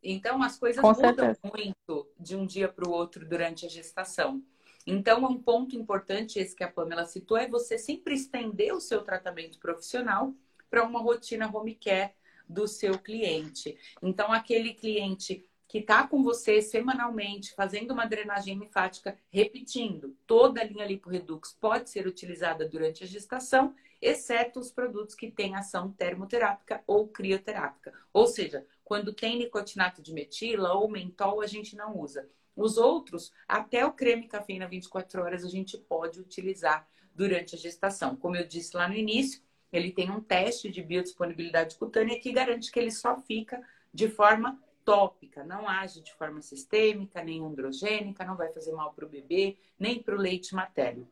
Então as coisas com mudam certeza. muito de um dia para o outro durante a gestação. Então, um ponto importante, esse que a Pamela citou, é você sempre estender o seu tratamento profissional para uma rotina home care do seu cliente. Então, aquele cliente que está com você semanalmente, fazendo uma drenagem linfática, repetindo, toda a linha liporedux pode ser utilizada durante a gestação, exceto os produtos que têm ação termoterápica ou crioterápica. Ou seja, quando tem nicotinato de metila ou mentol, a gente não usa. Os outros, até o creme cafeína 24 horas, a gente pode utilizar durante a gestação. Como eu disse lá no início, ele tem um teste de biodisponibilidade cutânea que garante que ele só fica de forma tópica, não age de forma sistêmica, nem androgênica, não vai fazer mal para o bebê, nem para o leite materno.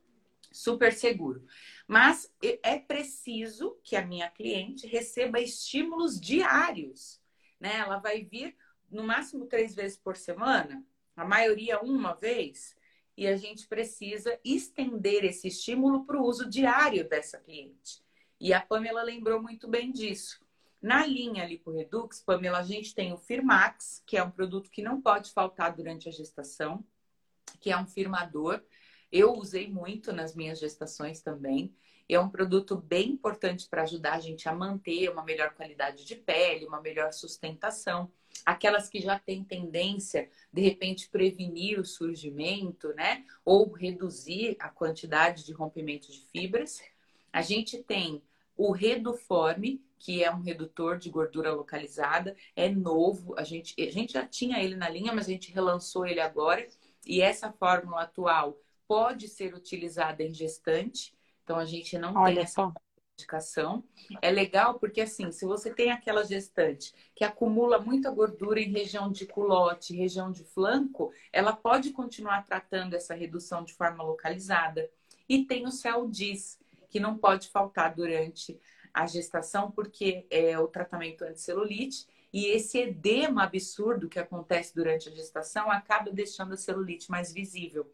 Super seguro. Mas é preciso que a minha cliente receba estímulos diários. Né? Ela vai vir no máximo três vezes por semana, a maioria uma vez, e a gente precisa estender esse estímulo para o uso diário dessa cliente. E a Pamela lembrou muito bem disso. Na linha LipoRedux, Pamela, a gente tem o Firmax, que é um produto que não pode faltar durante a gestação, que é um firmador. Eu usei muito nas minhas gestações também. É um produto bem importante para ajudar a gente a manter uma melhor qualidade de pele, uma melhor sustentação. Aquelas que já têm tendência, de repente, prevenir o surgimento, né? Ou reduzir a quantidade de rompimento de fibras. A gente tem o Reduforme, que é um redutor de gordura localizada, é novo. A gente, a gente já tinha ele na linha, mas a gente relançou ele agora. E essa fórmula atual pode ser utilizada em gestante. Então a gente não Olha tem essa indicação. É legal porque assim, se você tem aquela gestante que acumula muita gordura em região de culote, região de flanco, ela pode continuar tratando essa redução de forma localizada. E tem o Cell Dis, que não pode faltar durante a gestação, porque é o tratamento anticelulite. E esse edema absurdo que acontece durante a gestação acaba deixando a celulite mais visível.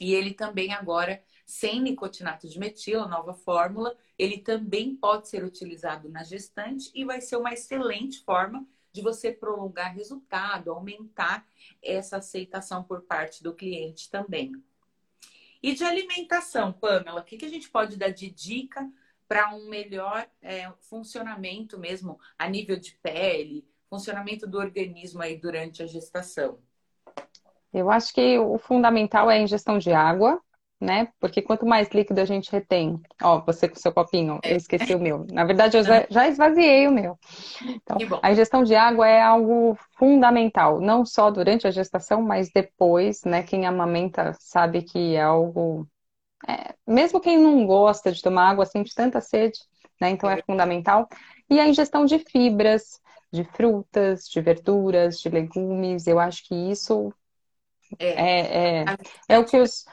E ele também agora, sem nicotinato de metila, nova fórmula, ele também pode ser utilizado na gestante e vai ser uma excelente forma de você prolongar resultado, aumentar essa aceitação por parte do cliente também. E de alimentação, Pamela, o que, que a gente pode dar de dica para um melhor é, funcionamento mesmo a nível de pele, funcionamento do organismo aí durante a gestação? Eu acho que o fundamental é a ingestão de água, né? Porque quanto mais líquido a gente retém, ó, você com seu copinho, eu esqueci o meu. Na verdade, eu já esvaziei o meu. Então, a ingestão de água é algo fundamental, não só durante a gestação, mas depois, né? Quem amamenta sabe que é algo é, mesmo quem não gosta de tomar água, sente tanta sede, né? Então é fundamental. E a ingestão de fibras, de frutas, de verduras, de legumes, eu acho que isso é, é, é, é o que os,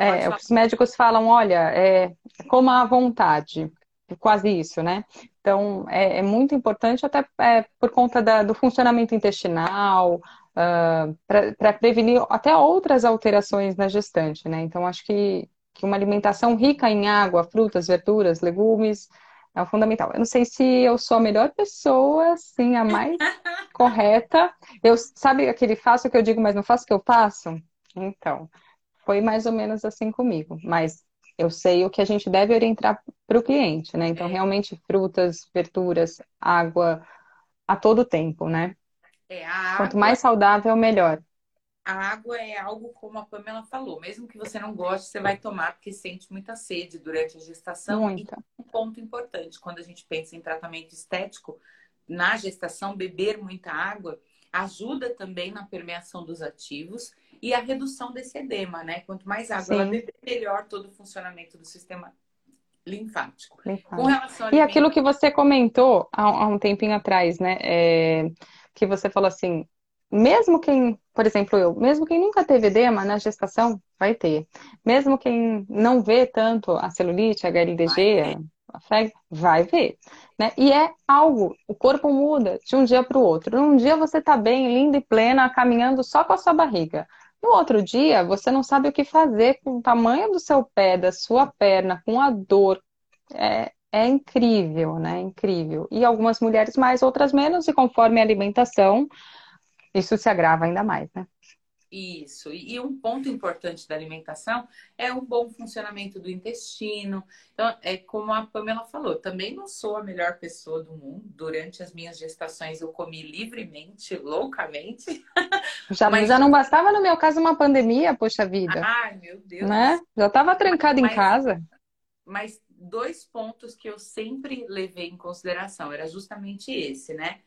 é, os médicos falam, olha, é coma à vontade, quase isso, né? Então, é, é muito importante até é, por conta da, do funcionamento intestinal, uh, ah, para prevenir até outras alterações na gestante, né? Então, acho que, que uma alimentação rica em água, frutas, verduras, legumes é fundamental. Eu não sei se eu sou a melhor pessoa, sim, a mais correta. Eu sabe aquele faço que eu digo, mas não faço o que eu faço? Então, foi mais ou menos assim comigo. Mas eu sei o que a gente deve orientar para o cliente, né? Então, é. realmente, frutas, verduras, água a todo tempo, né? É, água, Quanto mais saudável, melhor. A água é algo como a Pamela falou, mesmo que você não goste, você vai tomar porque sente muita sede durante a gestação. Muita. E um ponto importante, quando a gente pensa em tratamento estético, na gestação, beber muita água ajuda também na permeação dos ativos e a redução desse edema, né? Quanto mais água Sim. ela beber, melhor todo o funcionamento do sistema linfático. linfático. Com relação e aquilo que você comentou há, há um tempinho atrás, né? É, que você falou assim, mesmo quem, por exemplo, eu, mesmo quem nunca teve edema na gestação, vai ter. Mesmo quem não vê tanto a celulite, a HLDG, a FEG, vai ver. Né? E é algo, o corpo muda de um dia para o outro. Um dia você está bem, linda e plena, caminhando só com a sua barriga. No outro dia, você não sabe o que fazer com o tamanho do seu pé, da sua perna, com a dor. É, é incrível, né? Incrível. E algumas mulheres mais, outras menos, e conforme a alimentação, isso se agrava ainda mais, né? Isso. E um ponto importante da alimentação é o bom funcionamento do intestino. Então, é como a Pamela falou, também não sou a melhor pessoa do mundo. Durante as minhas gestações eu comi livremente, loucamente. Já, Mas... já não bastava no meu caso uma pandemia, poxa vida. Ai, meu Deus. Né? Já estava trancada em casa. Mas dois pontos que eu sempre levei em consideração era justamente esse, né?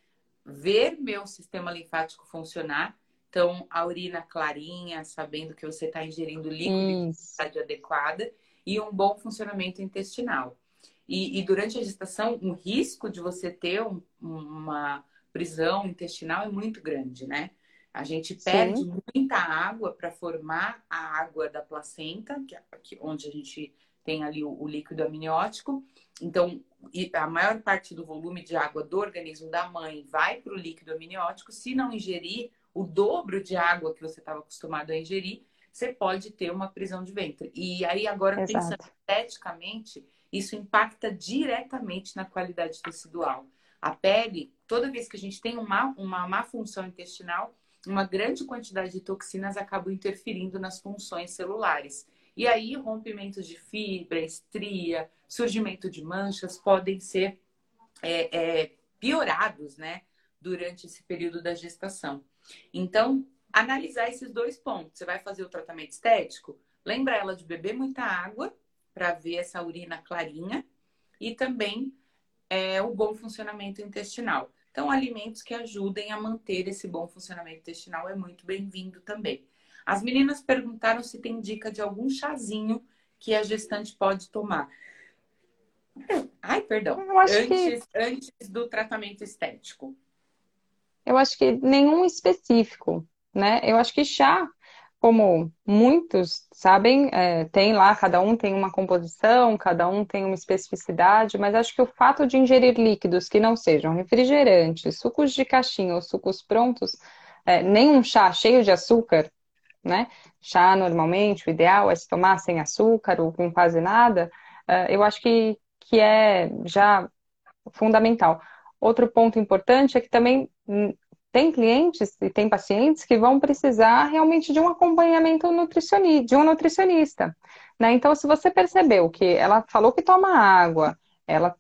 Ver meu sistema linfático funcionar então, a urina clarinha, sabendo que você está ingerindo líquido de adequada e um bom funcionamento intestinal. E, e, durante a gestação, o risco de você ter um, uma prisão intestinal é muito grande, né? A gente perde Sim. muita água para formar a água da placenta, que, é onde a gente tem ali o, o líquido amniótico. Então, a maior parte do volume de água do organismo da mãe vai para o líquido amniótico. Se não ingerir o dobro de água que você estava acostumado a ingerir, você pode ter uma prisão de ventre. E aí, agora, Exato. pensando esteticamente, isso impacta diretamente na qualidade tecidual. A pele, toda vez que a gente tem uma, uma má função intestinal, uma grande quantidade de toxinas acabam interferindo nas funções celulares. E aí, rompimentos de fibra, estria, surgimento de manchas podem ser é, é, piorados, né? Durante esse período da gestação. Então, analisar esses dois pontos. Você vai fazer o tratamento estético? Lembra ela de beber muita água para ver essa urina clarinha e também é, o bom funcionamento intestinal. Então, alimentos que ajudem a manter esse bom funcionamento intestinal é muito bem-vindo também. As meninas perguntaram se tem dica de algum chazinho que a gestante pode tomar. Ai, perdão. Antes, que... antes do tratamento estético. Eu acho que nenhum específico, né? Eu acho que chá, como muitos sabem, é, tem lá, cada um tem uma composição, cada um tem uma especificidade, mas acho que o fato de ingerir líquidos que não sejam refrigerantes, sucos de caixinha ou sucos prontos, é, nem um chá cheio de açúcar, né? Chá normalmente, o ideal é se tomar sem açúcar ou com quase nada, é, eu acho que, que é já fundamental. Outro ponto importante é que também hum, tem clientes e tem pacientes que vão precisar realmente de um acompanhamento nutricionista, de um nutricionista. Né? Então, se você percebeu que ela falou que toma água, ela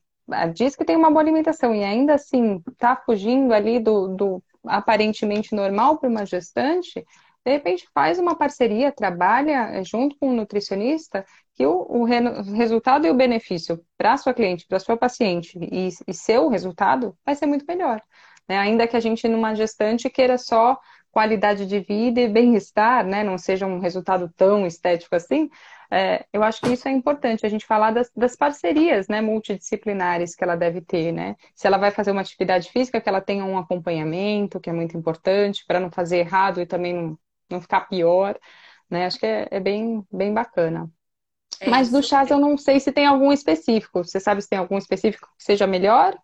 diz que tem uma boa alimentação e ainda assim está fugindo ali do, do aparentemente normal para uma gestante, de repente faz uma parceria, trabalha junto com um nutricionista que o, o resultado e o benefício para sua cliente, para sua paciente e, e seu resultado vai ser muito melhor. Né? Ainda que a gente, numa gestante, queira só qualidade de vida e bem-estar, né? não seja um resultado tão estético assim, é, eu acho que isso é importante, a gente falar das, das, parcerias né, multidisciplinares que ela deve ter, né? Se ela vai fazer uma atividade física, que ela tenha um acompanhamento, que é muito importante, para não fazer errado e também não, não ficar pior, né? Acho que é, é bem, bem bacana. É Mas do chás eu não sei se tem algum específico. Você sabe se tem algum específico que seja melhor?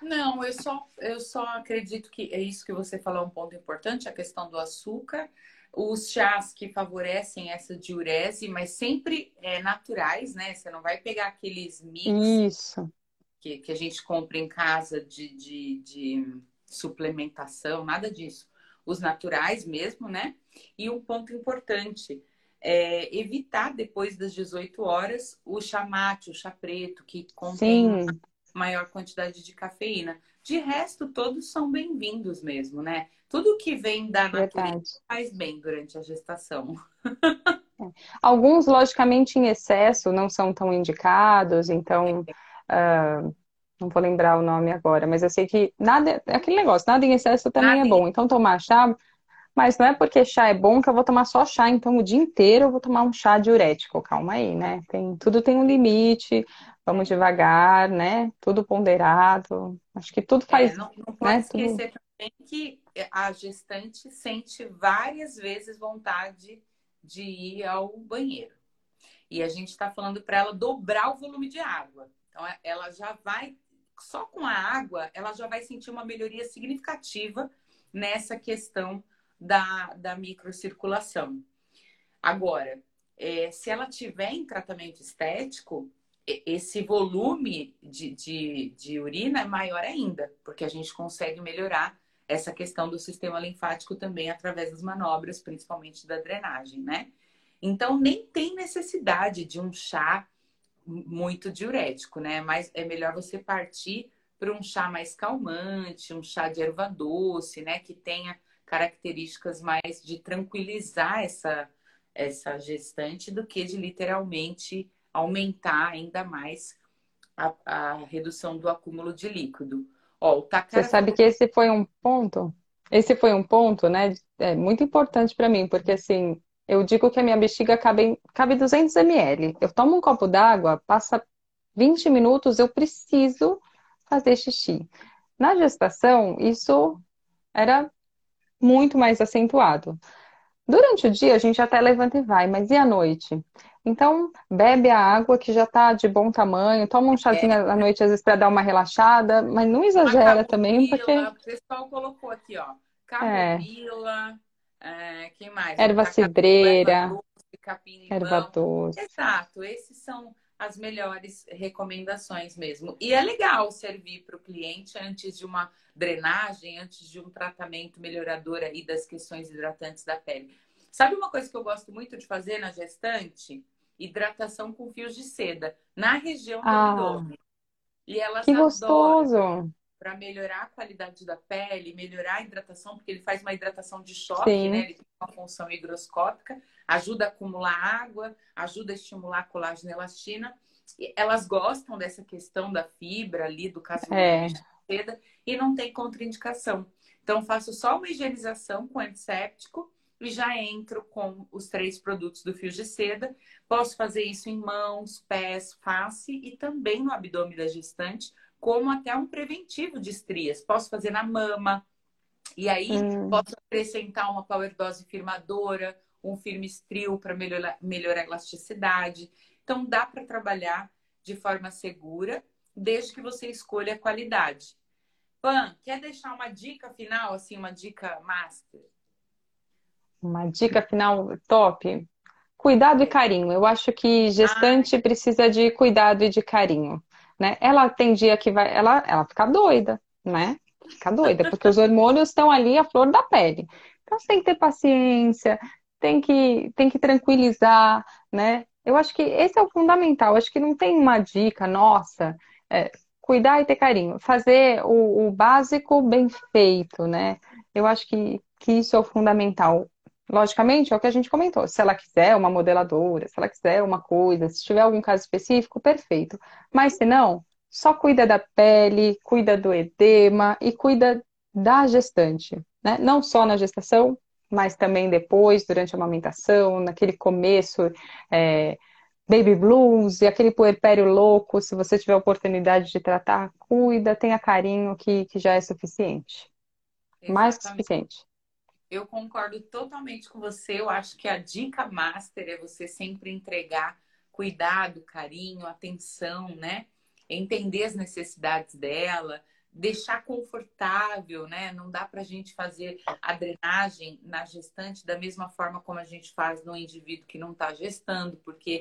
Não, eu só, eu só acredito que é isso que você falou, é um ponto importante, a questão do açúcar. Os chás que favorecem essa diurese, mas sempre é, naturais, né? Você não vai pegar aqueles mix. Que, que a gente compra em casa de, de, de suplementação, nada disso. Os naturais mesmo, né? E um ponto importante, é, evitar depois das 18 horas o chamate, o chá preto, que contém maior quantidade de cafeína. De resto, todos são bem-vindos mesmo, né? Tudo que vem da natureza Verdade. faz bem durante a gestação. É. Alguns, logicamente, em excesso não são tão indicados, então. Uh, não vou lembrar o nome agora, mas eu sei que nada, é aquele negócio, nada em excesso também nada é bom. Então, tomar chá Mas não é porque chá é bom que eu vou tomar só chá, então o dia inteiro eu vou tomar um chá diurético. Calma aí, né? Tem, tudo tem um limite, vamos devagar, né? Tudo ponderado. Acho que tudo faz. É, não, não né? pode esquecer tudo... também que a gestante sente várias vezes vontade de ir ao banheiro. E a gente está falando para ela dobrar o volume de água. Então, ela já vai, só com a água, ela já vai sentir uma melhoria significativa nessa questão da, da microcirculação. Agora, é, se ela tiver em tratamento estético, esse volume de, de, de urina é maior ainda, porque a gente consegue melhorar essa questão do sistema linfático também através das manobras, principalmente da drenagem, né? Então, nem tem necessidade de um chá muito diurético, né? Mas é melhor você partir para um chá mais calmante, um chá de erva doce, né? Que tenha características mais de tranquilizar essa, essa gestante do que de literalmente aumentar ainda mais a, a redução do acúmulo de líquido. Ó, o. Você sabe que esse foi um ponto, esse foi um ponto, né, é muito importante para mim, porque assim, eu digo que a minha bexiga cabe, cabe 200 ml. Eu tomo um copo d'água, passa 20 minutos, eu preciso fazer xixi. Na gestação, isso era muito mais acentuado. Durante o dia, a gente até levanta e vai, mas e à noite? Então, bebe a água que já está de bom tamanho, toma um chazinho é. à noite, às vezes, para dar uma relaxada, mas não exagera também, porque. O pessoal colocou aqui, ó. Camomila, é. quem mais? Erva cidreira, erva doce. Exato, esses são as melhores recomendações mesmo. E é legal servir para o cliente antes de uma drenagem, antes de um tratamento melhorador aí das questões hidratantes da pele. Sabe uma coisa que eu gosto muito de fazer na gestante? Hidratação com fios de seda na região do ah, abdômen. E elas que gostoso! Para melhorar a qualidade da pele, melhorar a hidratação, porque ele faz uma hidratação de choque, Sim. né? Ele tem uma função higroscópica, ajuda a acumular água, ajuda a estimular a colágeno e elastina. E elas gostam dessa questão da fibra ali, do caso é. de seda, e não tem contraindicação. Então, faço só uma higienização com antisséptico e já entro com os três produtos do fio de seda. Posso fazer isso em mãos, pés, face e também no abdômen da gestante, como até um preventivo de estrias. Posso fazer na mama. E aí hum. posso acrescentar uma power dose firmadora, um firme estrio para melhorar, melhorar a elasticidade. Então dá para trabalhar de forma segura, desde que você escolha a qualidade. Pan, quer deixar uma dica final, assim, uma dica master? Uma dica final top. Cuidado e carinho. Eu acho que gestante Ai. precisa de cuidado e de carinho, né? Ela tem dia que vai, ela, ela fica doida, né? Fica doida, porque os hormônios estão ali à flor da pele. Então você tem que ter paciência, tem que, tem que tranquilizar, né? Eu acho que esse é o fundamental. Eu acho que não tem uma dica, nossa, é, cuidar e ter carinho. Fazer o, o, básico bem feito, né? Eu acho que, que isso é o fundamental. Logicamente, é o que a gente comentou. Se ela quiser uma modeladora, se ela quiser uma coisa, se tiver algum caso específico, perfeito. Mas se não, só cuida da pele, cuida do edema e cuida da gestante, né? Não só na gestação, mas também depois, durante a amamentação, naquele começo, é, baby blues e aquele puerpério louco. Se você tiver oportunidade de tratar, cuida, tenha carinho, que, que já é suficiente. Exatamente. Mais que suficiente. Eu concordo totalmente com você. Eu acho que a dica master é você sempre entregar cuidado, carinho, atenção, né? Entender as necessidades dela, deixar confortável, né? Não dá para a gente fazer a drenagem na gestante da mesma forma como a gente faz no indivíduo que não está gestando, porque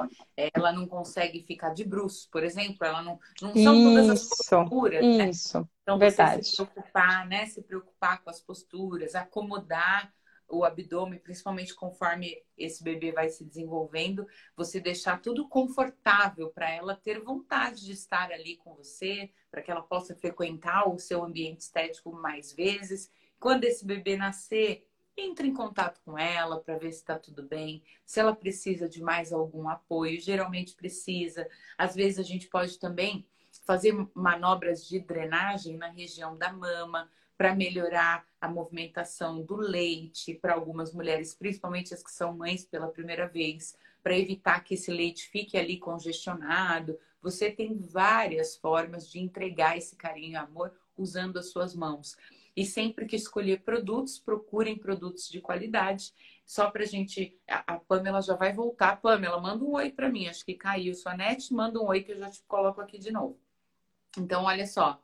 ela não consegue ficar de bruços, por exemplo, ela não, não são isso, todas as posturas. Né? Isso, né? então, verdade. se preocupar, né? Se preocupar com as posturas, acomodar o abdômen, principalmente conforme esse bebê vai se desenvolvendo, você deixar tudo confortável para ela ter vontade de estar ali com você, para que ela possa frequentar o seu ambiente estético mais vezes. Quando esse bebê nascer, entre em contato com ela para ver se está tudo bem, se ela precisa de mais algum apoio, geralmente precisa. Às vezes a gente pode também fazer manobras de drenagem na região da mama, para melhorar a movimentação do leite para algumas mulheres, principalmente as que são mães pela primeira vez, para evitar que esse leite fique ali congestionado. Você tem várias formas de entregar esse carinho e amor usando as suas mãos. E sempre que escolher produtos, procurem produtos de qualidade. Só para a gente. A Pamela já vai voltar. Pamela, manda um oi para mim. Acho que caiu sua net. Manda um oi que eu já te coloco aqui de novo. Então, olha só.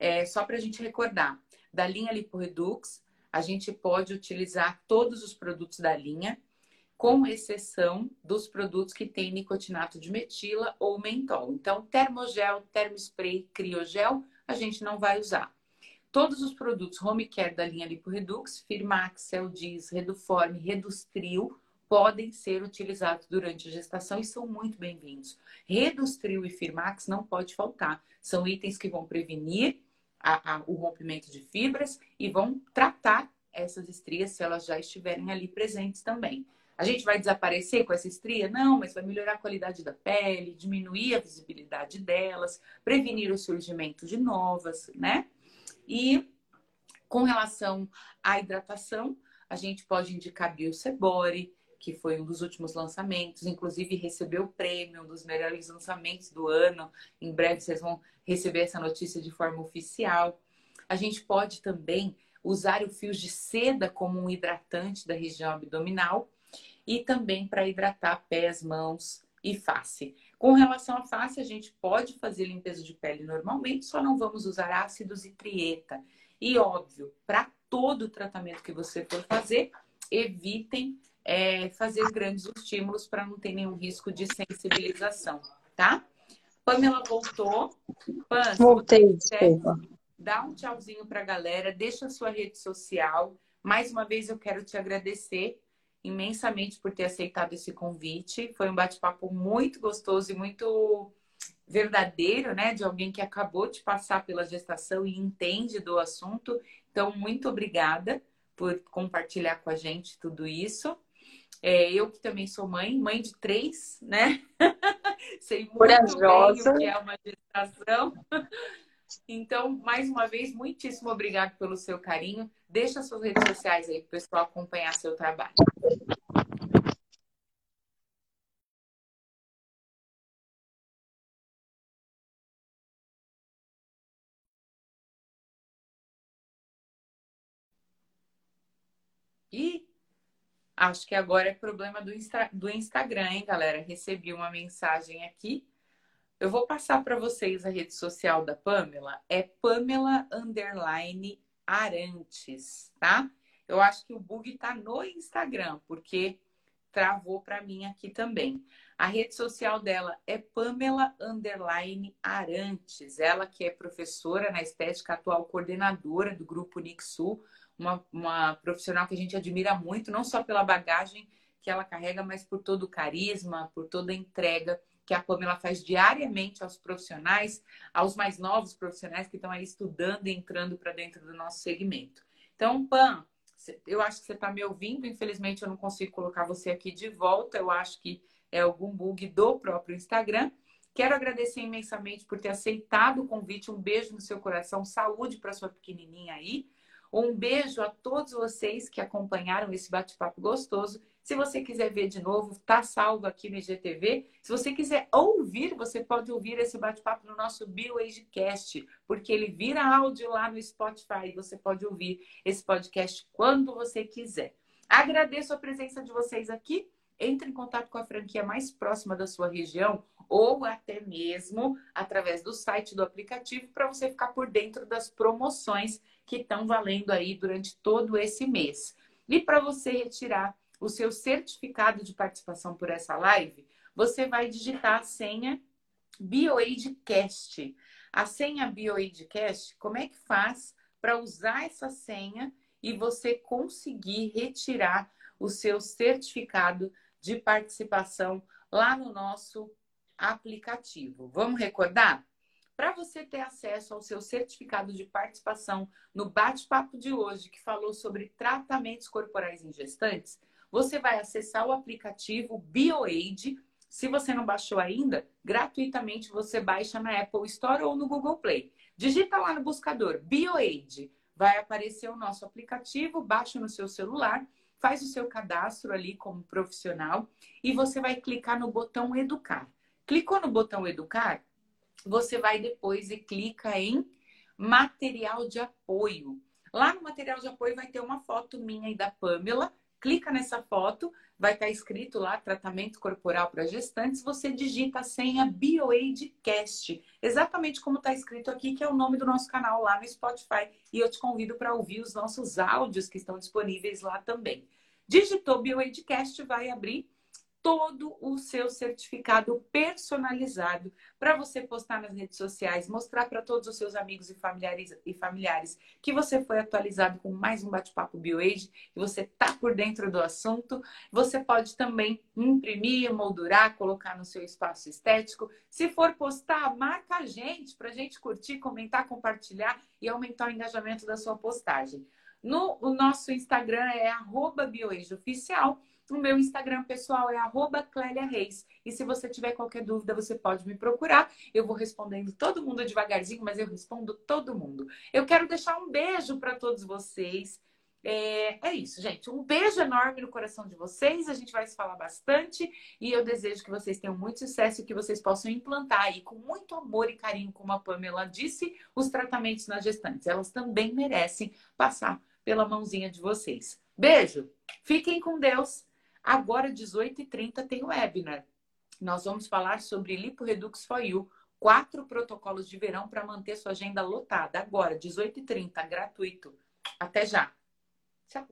É, só para a gente recordar. Da linha LipoRedux, a gente pode utilizar todos os produtos da linha, com exceção dos produtos que têm nicotinato de metila ou mentol. Então, termogel, termospray, criogel, a gente não vai usar. Todos os produtos home care da linha LipoRedux, Firmax, Celdiz, Reduforme, Redustril, podem ser utilizados durante a gestação e são muito bem-vindos. Redustril e Firmax não pode faltar. São itens que vão prevenir a, a, o rompimento de fibras e vão tratar essas estrias se elas já estiverem ali presentes também. A gente vai desaparecer com essa estria? Não, mas vai melhorar a qualidade da pele, diminuir a visibilidade delas, prevenir o surgimento de novas, né? E com relação à hidratação, a gente pode indicar Biosebore, que foi um dos últimos lançamentos, inclusive recebeu o prêmio, um dos melhores lançamentos do ano. Em breve vocês vão receber essa notícia de forma oficial. A gente pode também usar o fio de seda como um hidratante da região abdominal e também para hidratar pés, mãos e face. Com relação à face, a gente pode fazer limpeza de pele normalmente, só não vamos usar ácidos e trieta. E óbvio, para todo tratamento que você for fazer, evitem é, fazer grandes estímulos para não ter nenhum risco de sensibilização, tá? Pamela voltou. Pan, Voltei, desculpa. Dá um tchauzinho para a galera, deixa a sua rede social. Mais uma vez eu quero te agradecer imensamente por ter aceitado esse convite. Foi um bate-papo muito gostoso e muito verdadeiro, né? De alguém que acabou de passar pela gestação e entende do assunto. Então, muito obrigada por compartilhar com a gente tudo isso. É, eu que também sou mãe, mãe de três, né? Sei muito Corajosa. bem o que é uma gestação. Então, mais uma vez, muitíssimo obrigado pelo seu carinho. Deixa suas redes sociais aí para o pessoal acompanhar seu trabalho. Acho que agora é problema do, Insta, do Instagram, hein, galera? Recebi uma mensagem aqui. Eu vou passar para vocês a rede social da Pamela. É Pamela Underline Arantes, tá? Eu acho que o bug tá no Instagram, porque travou para mim aqui também. A rede social dela é Pamela Underline Arantes. Ela que é professora na estética, atual coordenadora do grupo Nixu, uma, uma profissional que a gente admira muito, não só pela bagagem que ela carrega, mas por todo o carisma, por toda a entrega que a Pamela faz diariamente aos profissionais, aos mais novos profissionais que estão aí estudando e entrando para dentro do nosso segmento. Então, Pam, eu acho que você está me ouvindo, infelizmente eu não consigo colocar você aqui de volta, eu acho que é algum bug do próprio Instagram. Quero agradecer imensamente por ter aceitado o convite. Um beijo no seu coração, saúde para sua pequenininha aí. Um beijo a todos vocês que acompanharam esse bate-papo gostoso. Se você quiser ver de novo, tá salvo aqui no IGTV. Se você quiser ouvir, você pode ouvir esse bate-papo no nosso BioAgeCast, porque ele vira áudio lá no Spotify. Você pode ouvir esse podcast quando você quiser. Agradeço a presença de vocês aqui. Entre em contato com a franquia mais próxima da sua região ou até mesmo através do site do aplicativo para você ficar por dentro das promoções que estão valendo aí durante todo esse mês. E para você retirar o seu certificado de participação por essa live, você vai digitar a senha BioAidCast. A senha BioAidCast, como é que faz para usar essa senha e você conseguir retirar o seu certificado de participação lá no nosso aplicativo? Vamos recordar? Para você ter acesso ao seu certificado de participação no bate-papo de hoje, que falou sobre tratamentos corporais em gestantes, você vai acessar o aplicativo BioAid, Se você não baixou ainda, gratuitamente você baixa na Apple Store ou no Google Play. Digita lá no buscador BioAid. Vai aparecer o nosso aplicativo, baixa no seu celular, faz o seu cadastro ali como profissional e você vai clicar no botão Educar. Clicou no botão Educar, você vai depois e clica em Material de Apoio. Lá no material de apoio vai ter uma foto minha e da Pamela. Clica nessa foto, vai estar escrito lá tratamento corporal para gestantes, você digita a senha BioAidCast, exatamente como está escrito aqui, que é o nome do nosso canal lá no Spotify. E eu te convido para ouvir os nossos áudios que estão disponíveis lá também. Digitou BioAidCast, vai abrir todo o seu certificado personalizado para você postar nas redes sociais, mostrar para todos os seus amigos e familiares, e familiares que você foi atualizado com mais um bate-papo BioAge, que você está por dentro do assunto. Você pode também imprimir, moldurar, colocar no seu espaço estético. Se for postar, marca a gente para a gente curtir, comentar, compartilhar e aumentar o engajamento da sua postagem. No o nosso Instagram é arroba bioageoficial o meu Instagram pessoal é arroba Clélia Reis. E se você tiver qualquer dúvida, você pode me procurar. Eu vou respondendo todo mundo devagarzinho, mas eu respondo todo mundo. Eu quero deixar um beijo para todos vocês. É, é, isso, gente. Um beijo enorme no coração de vocês. A gente vai se falar bastante e eu desejo que vocês tenham muito sucesso e que vocês possam implantar aí com muito amor e carinho, como a Pamela disse, os tratamentos nas gestantes. Elas também merecem passar pela mãozinha de vocês. Beijo, fiquem com Deus. Agora, 18h30, tem webinar. Nós vamos falar sobre LipoRedux for You, quatro protocolos de verão para manter sua agenda lotada. Agora, 18h30, gratuito. Até já. Tchau.